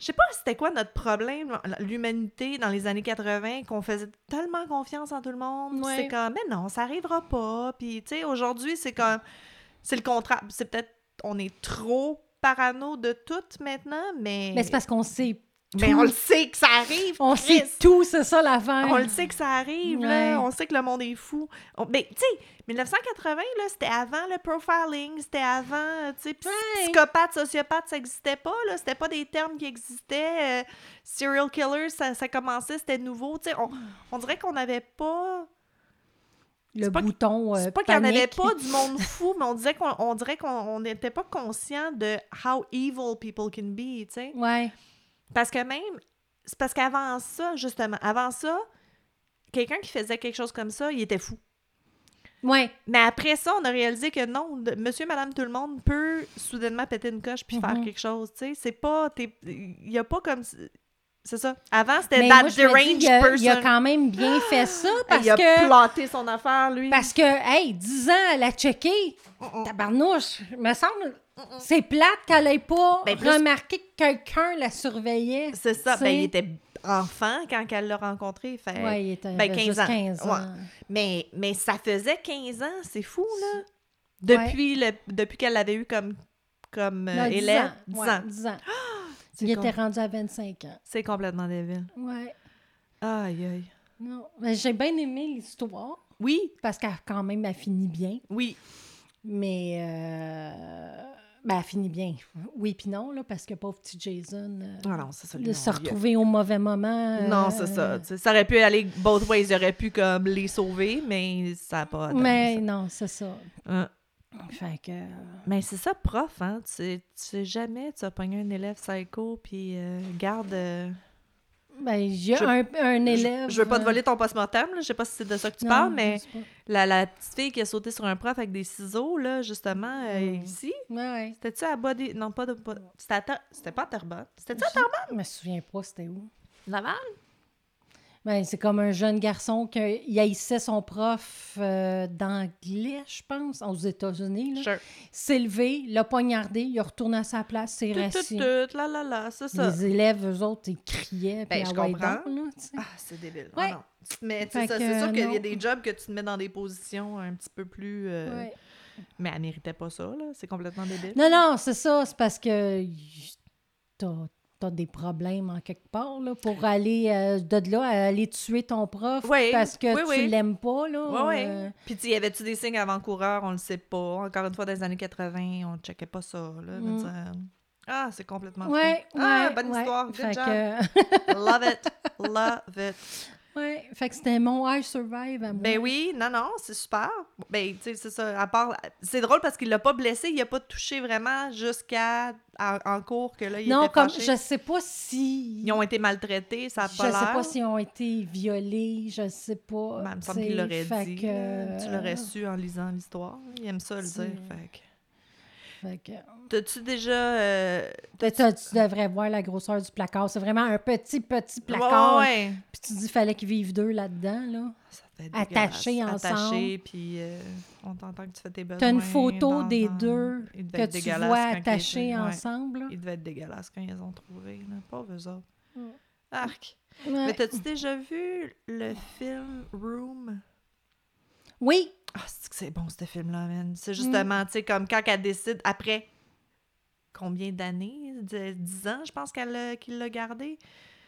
Je sais pas c'était quoi notre problème, l'humanité, dans les années 80, qu'on faisait tellement confiance en tout le monde.
Ouais.
C'est comme, mais non, ça arrivera pas. Puis, tu sais, aujourd'hui, c'est comme. C'est le contraire. C'est peut-être. On est trop parano de tout maintenant, mais.
Mais c'est parce qu'on sait
Mais on le sait que ça arrive.
On
Chris.
sait tout, c'est ça l'affaire.
On le sait que ça arrive,
Ouais.
là. On sait que le monde est fou. On- Mais, tu sais, 1980, là, c'était avant le profiling, c'était avant, euh, tu sais,
Ouais.
psychopathe, sociopathe, ça n'existait pas, là. C'était pas des termes qui existaient. euh, serial killer, ça, ça commençait, c'était nouveau. Tu sais, on, on dirait qu'on n'avait pas...
Le bouton euh,
C'est pas qu'il n'y en avait pas du monde fou, mais on, disait qu'on, on dirait qu'on on n'était pas conscient de how evil people can be, tu sais.
Ouais.
Parce que même, c'est parce qu'avant ça, justement, avant ça, quelqu'un qui faisait quelque chose comme ça, il était fou.
Ouais.
Mais après ça, on a réalisé que non, monsieur, madame, tout le monde peut soudainement péter une coche puis faire
Mhm.
quelque chose, tu sais. C'est pas... Il y a pas comme... C'est ça. Avant, c'était that deranged
il a,
person.
il a quand même bien fait ça parce
il a
que...
planté son affaire, lui.
Parce que, hey, 10 ans, elle a checké. Tabarnouche, me semble, c'est plate qu'elle ait pas
Ben, plus-
remarqué que quelqu'un la surveillait.
C'est ça. Ben, il était enfant quand elle l'a rencontré. Fait...
Ouais, il était
Ben,
avait
15
juste
ans.
15 ans.
Ouais. Mais, mais ça faisait 15 ans, c'est fou, là. Depuis, le, depuis qu'elle l'avait eu comme, comme euh,
Là, 10
élève.
ans.
10
Ouais,
ans.
10 ans.
C'est
Il était rendu à 25 ans.
C'est complètement débile.
Ouais.
Aïe, aïe.
Non. Mais j'ai bien aimé l'histoire
Oui,
parce qu'elle, quand même, elle finit bien.
oui.
Mais, euh, ben, elle finit bien. Oui, puis non, là, parce que pauvre petit Jason, euh,
Ah non, c'est ça.
de se retrouver au mauvais moment. euh,
Non, c'est ça. Ça aurait pu aller both ways. Il aurait pu comme les sauver, mais ça n'a pas
Mais
ça.
non, c'est ça.
Hein?
Fait que.
Mais c'est ça, prof, hein. Tu sais, tu sais jamais, tu as pogné un élève psycho, puis euh, garde...
Ben, j'ai
Je-
un, un élève.
Je, je veux pas te
euh,
voler ton post-mortem, là. Je sais pas si c'est de ça que tu
non,
parles, mais la, la petite fille qui a sauté sur un prof avec des ciseaux, là, justement, euh, ici,
Ouais, ouais.
c'était-tu à Body... Non, pas de... pas- C'était à Ter- C'était pas à Terrebonne. C'était-tu à Terrebonne?
Je me souviens pas, c'était où.
Laval?
Ben, c'est comme un jeune garçon qui haïssait son prof euh, d'anglais, je pense, aux États-Unis.
Sure.
s'est levé, l'a poignardé, il a retourné à sa place,
tout,
rassis.
là, là, là, c'est ça.
Les élèves, eux autres, ils criaient.
Ben,
puis
je
ah
comprends.
là.
Ah, c'est débile.
Ouais.
Ah non. Mais c'est sûr qu'il y a des jobs que tu te mets dans des positions un petit peu plus... euh,
Ouais.
Mais elle méritait pas ça, là. C'est complètement débile.
Non, non, c'est ça. C'est parce que t'as t'as des problèmes en quelque part, là, pour aller euh, de là à aller tuer ton prof
Oui,
parce que
oui,
tu
oui.
l'aimes pas, là.
Ouais.
euh,
Puis, y avait-tu des signes avant-coureurs? On le sait pas. Encore une fois, dans les années 80, on checkait pas ça, là.
Mm.
dire, Ah, c'est complètement fou.
Ouais,
Ah, bonne
ouais.
histoire. Good
Fait
job.
que,
Love it. Love it.
ouais, fait que c'était mon I Survive à moi.
Ben oui, non, non, c'est super. Ben, tu sais, c'est ça. À part... C'est drôle parce qu'il l'a pas blessé, il a pas touché vraiment jusqu'à en, cours que là, il
non,
était
comme
fâché.
je sais pas si.
Ils ont été maltraités, ça a
Je
pas
sais
l'air.
pas s'ils ont été violés, je sais pas.
Ben, il me semble qu'il l'aurait dit.
que-.
Tu l'aurais su en lisant l'histoire. Il aime ça le dire. Fait que...
fait que-
T'as-tu déjà... euh,
Ben, tu, tu devrais voir la grosseur du placard. C'est vraiment un petit, petit placard.
Ouais, ouais.
Puis tu dis qu'il fallait qu'ils vivent deux là-dedans, là.
Ça fait
Attachés ensemble.
Attachés, puis euh, on t'entend que tu fais tes besoins.
T'as une photo des deux que tu vois
ils
attachés ensemble. là.
Il devait être dégueulasse quand ils les ont trouvés. Là. Pauvres eux autres.
Mm.
Arc. Mais t'as-tu déjà vu le film Room?
Oui,
Ah, c'est que c'est bon, ce film-là, man?
Mm.
C'est justement, tu sais, comme quand elle décide, après combien d'années? De- Dix ans, je pense qu'elle a- qu'il l'a gardé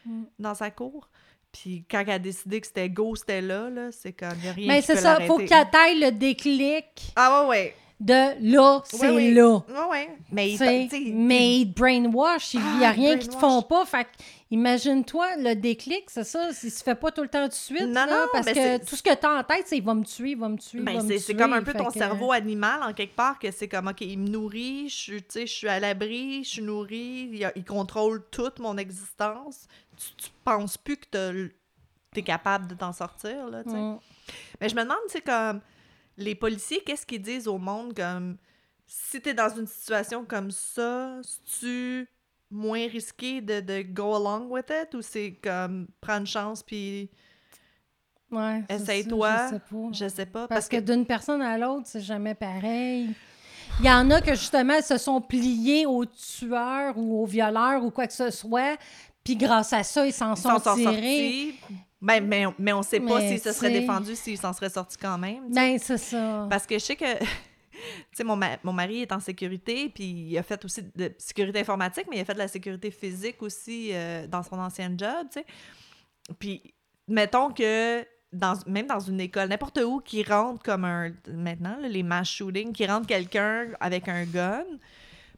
Mm.
dans sa cour. Puis quand elle a décidé que c'était go, c'était là, là, c'est comme, y a rien
mais c'est ça. Faut qu'elle taille le déclic
Ah ouais, ouais.
De là, c'est là.
Ouais, ouais. Mais, il-
T'sais,
tu sais,
mais ils te brainwash, il n'y a
Ah,
rien qui te font pas. Fait imagine-toi, le déclic, c'est ça, il se fait pas tout le temps de suite.
Non,
là,
non,
parce que
c'est-
tout ce que tu as en tête, c'est il va me tuer, il va me tuer,
Ben, c'est, c'est comme un peu ton
que-
cerveau animal, en quelque part, que c'est comme, OK, il me nourrit, je je suis à l'abri, je suis nourri, il, contrôle toute mon existence. Tu, tu penses plus que tu es capable de t'en sortir, là.
Mm.
Mais je me demande, tu sais, comme, les policiers, qu'est-ce qu'ils disent au monde, comme, si t'es dans une situation comme ça, tu moins risqué de, de go along with it, ou c'est comme, prendre une chance, puis
Ouais,
essaye-toi,
Je sais pas.
je sais pas,
Parce que d'une personne à l'autre, c'est jamais pareil. Il y en a que justement se sont pliés aux tueurs ou aux violeurs ou quoi que ce soit, puis grâce à ça, ils s'en sont,
sont
tirés.
sortis. Ben, mais, mais on sait pas s'ils se
sais-
défendus, s'ils s'en seraient sortis quand même. tu sais.
Ben, c'est ça.
Parce que je sais que, tu sais, mon, ma- mon mari est en sécurité, puis il a fait aussi de sécurité informatique, mais il a fait de la sécurité physique aussi euh, dans son ancien job, tu sais. Puis, mettons que, dans, même dans une école, n'importe où, qui rentre comme un. Maintenant, là, les mass shootings, qui rentre quelqu'un avec un gun.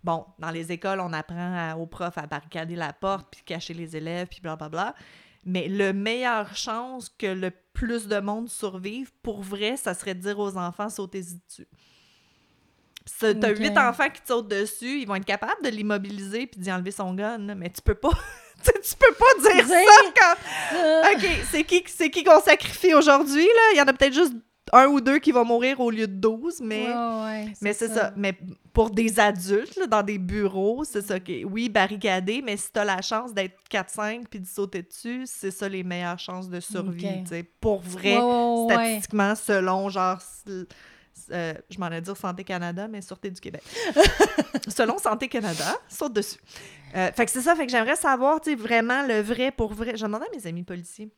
Bon, dans les écoles, on apprend à- aux profs à barricader la porte, puis cacher les élèves, puis blablabla. Mais le meilleure chance que le plus de monde survive, pour vrai, ça serait de dire aux enfants sautez-y dessus. T'as
Ok.
huit enfants qui te sautent dessus, ils vont être capables de l'immobiliser puis d'y enlever son gun, là, mais tu peux pas. tu peux pas dire ça quand. OK, c'est qui, c'est qui qu'on sacrifie aujourd'hui, là? Il y en a peut-être juste un ou deux qui vont mourir au lieu de 12, mais.
ouais,
Mais c'est ça. Mais pour des adultes, là, dans des bureaux, c'est ça. que Oui, barricadé, mais si t'as la chance d'être 4-5 puis de sauter dessus, c'est ça les meilleures chances de survie.
Ok.
tu sais. Pour vrai,
ouais.
statistiquement, selon genre. euh, je m'en ai dire Santé Canada, mais Sûreté du Québec. selon Santé Canada, saute dessus. Euh, fait que c'est ça, fait que j'aimerais savoir, tu sais, vraiment le vrai pour vrai. J'en demandais à mes amis policiers.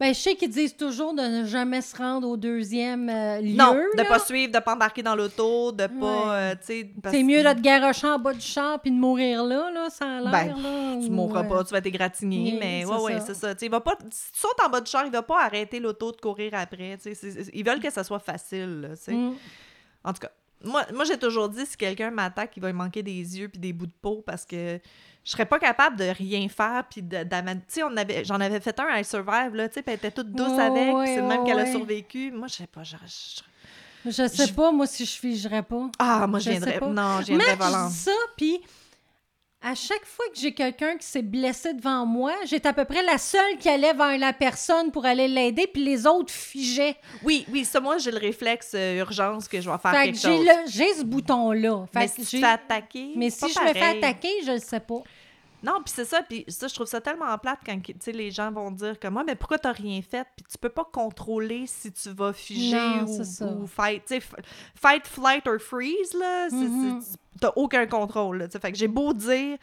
Ben, je sais qu'ils disent toujours de ne jamais se rendre au deuxième euh, lieu.
non, de
là.
pas suivre, de pas embarquer dans l'auto, de pas,
Ouais.
euh, parce
C'est mieux de te garocher en bas du char puis de mourir là, là, a l'air,
Ben,
là.
Tu
ou,
mourras
euh,
pas, tu vas t'égratigner,
oui,
mais ouais, ouais, c'est ça. Il va pas, si tu sautes en bas du char, il va pas arrêter l'auto de courir après. ils veulent que ça soit facile. là,
mm.
En tout cas, moi, moi j'ai toujours dit si quelqu'un m'attaque, il va me manquer des yeux puis des bouts de peau parce que je serais pas capable de rien faire. Puis de- d'ama- tu sais, on avait, j'en avais fait un à Survive, là, tu sais, elle était toute douce avec.
ouais,
c'est même qu'elle a
ouais.
survécu. Moi, je sais pas, je-
Je sais
Je-
pas, moi, si je figerais pas.
Ah, moi, je viendrais.
pas.
Non, je viendrais
je dis ça, puis à chaque fois que j'ai quelqu'un qui s'est blessé devant moi, j'étais à peu près la seule qui allait vers la personne pour aller l'aider, puis les autres figeaient.
Oui, oui, ça, moi, j'ai le réflexe euh, urgence que je vais faire
Fait
quelque
j'ai
chose.
j'ai ce bouton-là.
Mais
que
si tu te fais attaquer,
Mais si
pas
je me fais attaquer, je le sais pas.
Non, puis c'est ça, puis ça, je trouve ça tellement plate quand tu sais, les gens vont dire comme moi, mais pourquoi t'as rien fait? Puis tu peux pas contrôler si tu vas figer
Non,
ou,
c'est ça.
ou fight. Tu sais, f- fight, flight or freeze, là,
Mhm.
T'as aucun contrôle. là, tu fait que j'ai beau dire,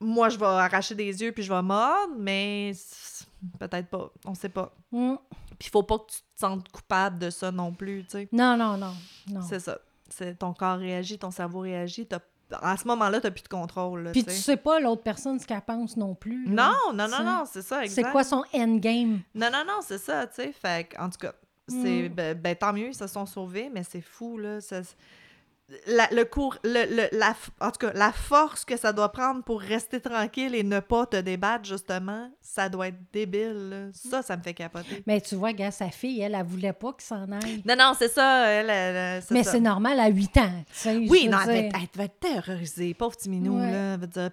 moi, je vais arracher des yeux puis je vais mordre, mais peut-être pas, on sait pas.
Mm.
Puis faut pas que tu te sentes coupable de ça non plus, tu sais.
Non, non, non. non.
C'est ça. C'est ton corps réagit, ton cerveau réagit. T'as à ce moment-là, t'as plus de contrôle. là,
Puis
tu
tu
sais.
pas l'autre personne ce qu'elle pense non plus. là.
Non, non, non,
Tu
non, c'est ça, exact.
C'est quoi son endgame?
Non, non, non, c'est ça, tu sais. Fait que, en tout cas, c'est.
Mm.
Ben, ben, tant mieux, ils se sont sauvés, mais c'est fou, là. ça- la, le cours, le, le- la, en tout cas, la force que ça doit prendre pour rester tranquille et ne pas te débattre, justement, ça doit être débile. là. Ça, ça me fait capoter.
Mais tu vois, gars, sa fille, elle, elle voulait pas qu'il s'en aille.
Non, non, c'est ça. Elle, elle, elle-
Mais c'est normal à 8 ans. tu sais,
Oui, non, elle devait,
dire.
elle devait être terrorisée. Pauvre petit minou,
Ouais.
là. Veut dire,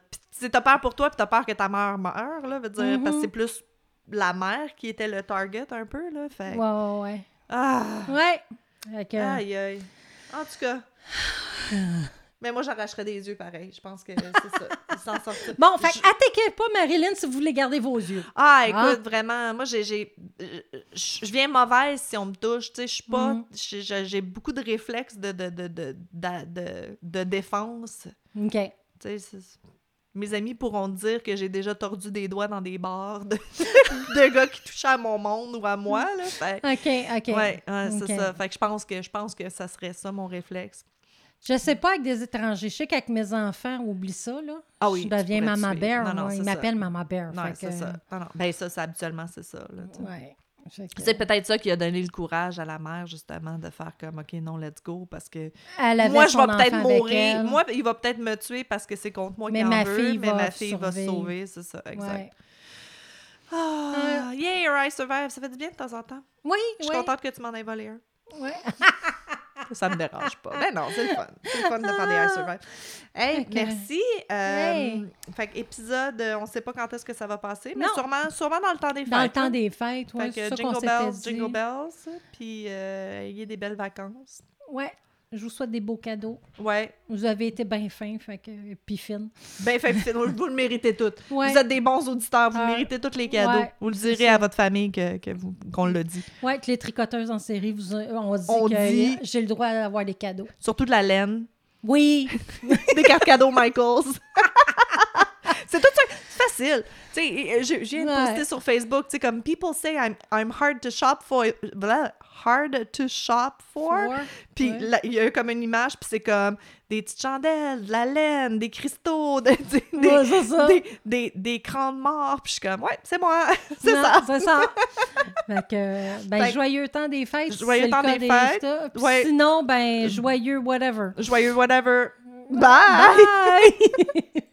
t'as peur pour toi, puis t'as peur que ta mère meure, là. Veut dire, parce que
Mhm.
c'est plus la mère qui était le target, un peu, là. Fait que-
Ouais, ouais,
Ah!
ouais. Ouais. Que-
Aïe, aïe. En tout cas. Mais moi, j'arracherais des yeux pareil. Je pense que c'est ça. Ils s'en sortent.
Bon, fait
Je-
que attaquez pas Marilyn si vous voulez garder vos yeux.
Ah, écoute, vraiment, moi, j'ai. Je viens mauvaise si on me touche. Tu sais, je suis pas.
Mhm.
j'ai- beaucoup de réflexes de, de, de, de, de, de- défense.
OK.
Tu sais, mes amis pourront dire que j'ai déjà tordu des doigts dans des bars de, de gars qui touchaient à mon monde ou à moi. Là. Fait-
OK, OK.
Ouais, ouais, c'est ça. Fait que je pense que je pense que ça serait ça mon réflexe.
Je sais pas avec des étrangers. Je sais qu'avec mes enfants, oublie ça, là.
Ah oui,
Je
tu
deviens Mama
tuer.
Bear.
Non, non,
Ils m'appellent Mama Bear.
Non, c'est
que-
ça. Non, non. Ben ça, habituellement, c'est ça.
Ouais. Que-
C'est peut-être ça qui a donné le courage à la mère, justement, de faire comme, OK, non, let's go, parce que moi, je vais peut-être mourir. Moi, il va peut-être me tuer parce que c'est contre moi qu'il en
ma
veut, mais ma fille va se sauver, c'est ça, exact.
Ouais.
Ah, yay, I survive. Ça fait du bien de temps en temps.
Oui,
Je suis
oui.
contente que tu m'en aies volé un.
Ouais.
Ça me dérange pas. Ben non, c'est le fun. C'est le fun de faire des I survive. Hey, merci. Euh,
Hey.
Fait que épisode, euh, on sait pas quand est-ce que ça va passer, mais
Non.
sûrement, sûrement dans le temps des fêtes.
Dans le temps
hein.
des fêtes, ouais,
Fait
c'est
que
ça
jingle bells, jingle bells, puis euh, il y ait des belles vacances.
Ouais. Je vous souhaite des beaux cadeaux.
Ouais,
Vous avez été bien fin, fait que puis fine.
ben fait, puis vous, vous le méritez toutes.
Ouais.
Vous êtes des bons auditeurs, vous
Ah.
méritez tous les cadeaux.
Ouais,
vous le direz à votre famille que, que vous- qu'on l'a dit.
Ouais, que les tricoteuses en série, vous, on dit
On
que
dit-
j'ai le droit d'avoir des cadeaux.
Surtout de la laine.
Oui.
des cartes cadeaux Michaels. c'est tout ça. Facile. Tu sais, je, je viens de
Ouais.
sur Facebook, tu sais, comme people say I'm, I'm hard to shop for. Blah, hard to shop for. Puis
Ouais.
il y a comme une image, puis c'est comme des petites chandelles, de la laine, des cristaux, de- des, des,
Ouais, ça.
des, des, des crânes morts. Puis je suis comme, ouais, c'est moi. c'est ça.
C'est ça. fait que, ben,
Fait
joyeux temps des fêtes.
Joyeux temps des fêtes. Ouais.
Sinon, ben, joyeux whatever.
Joyeux whatever. Bye.
Bye!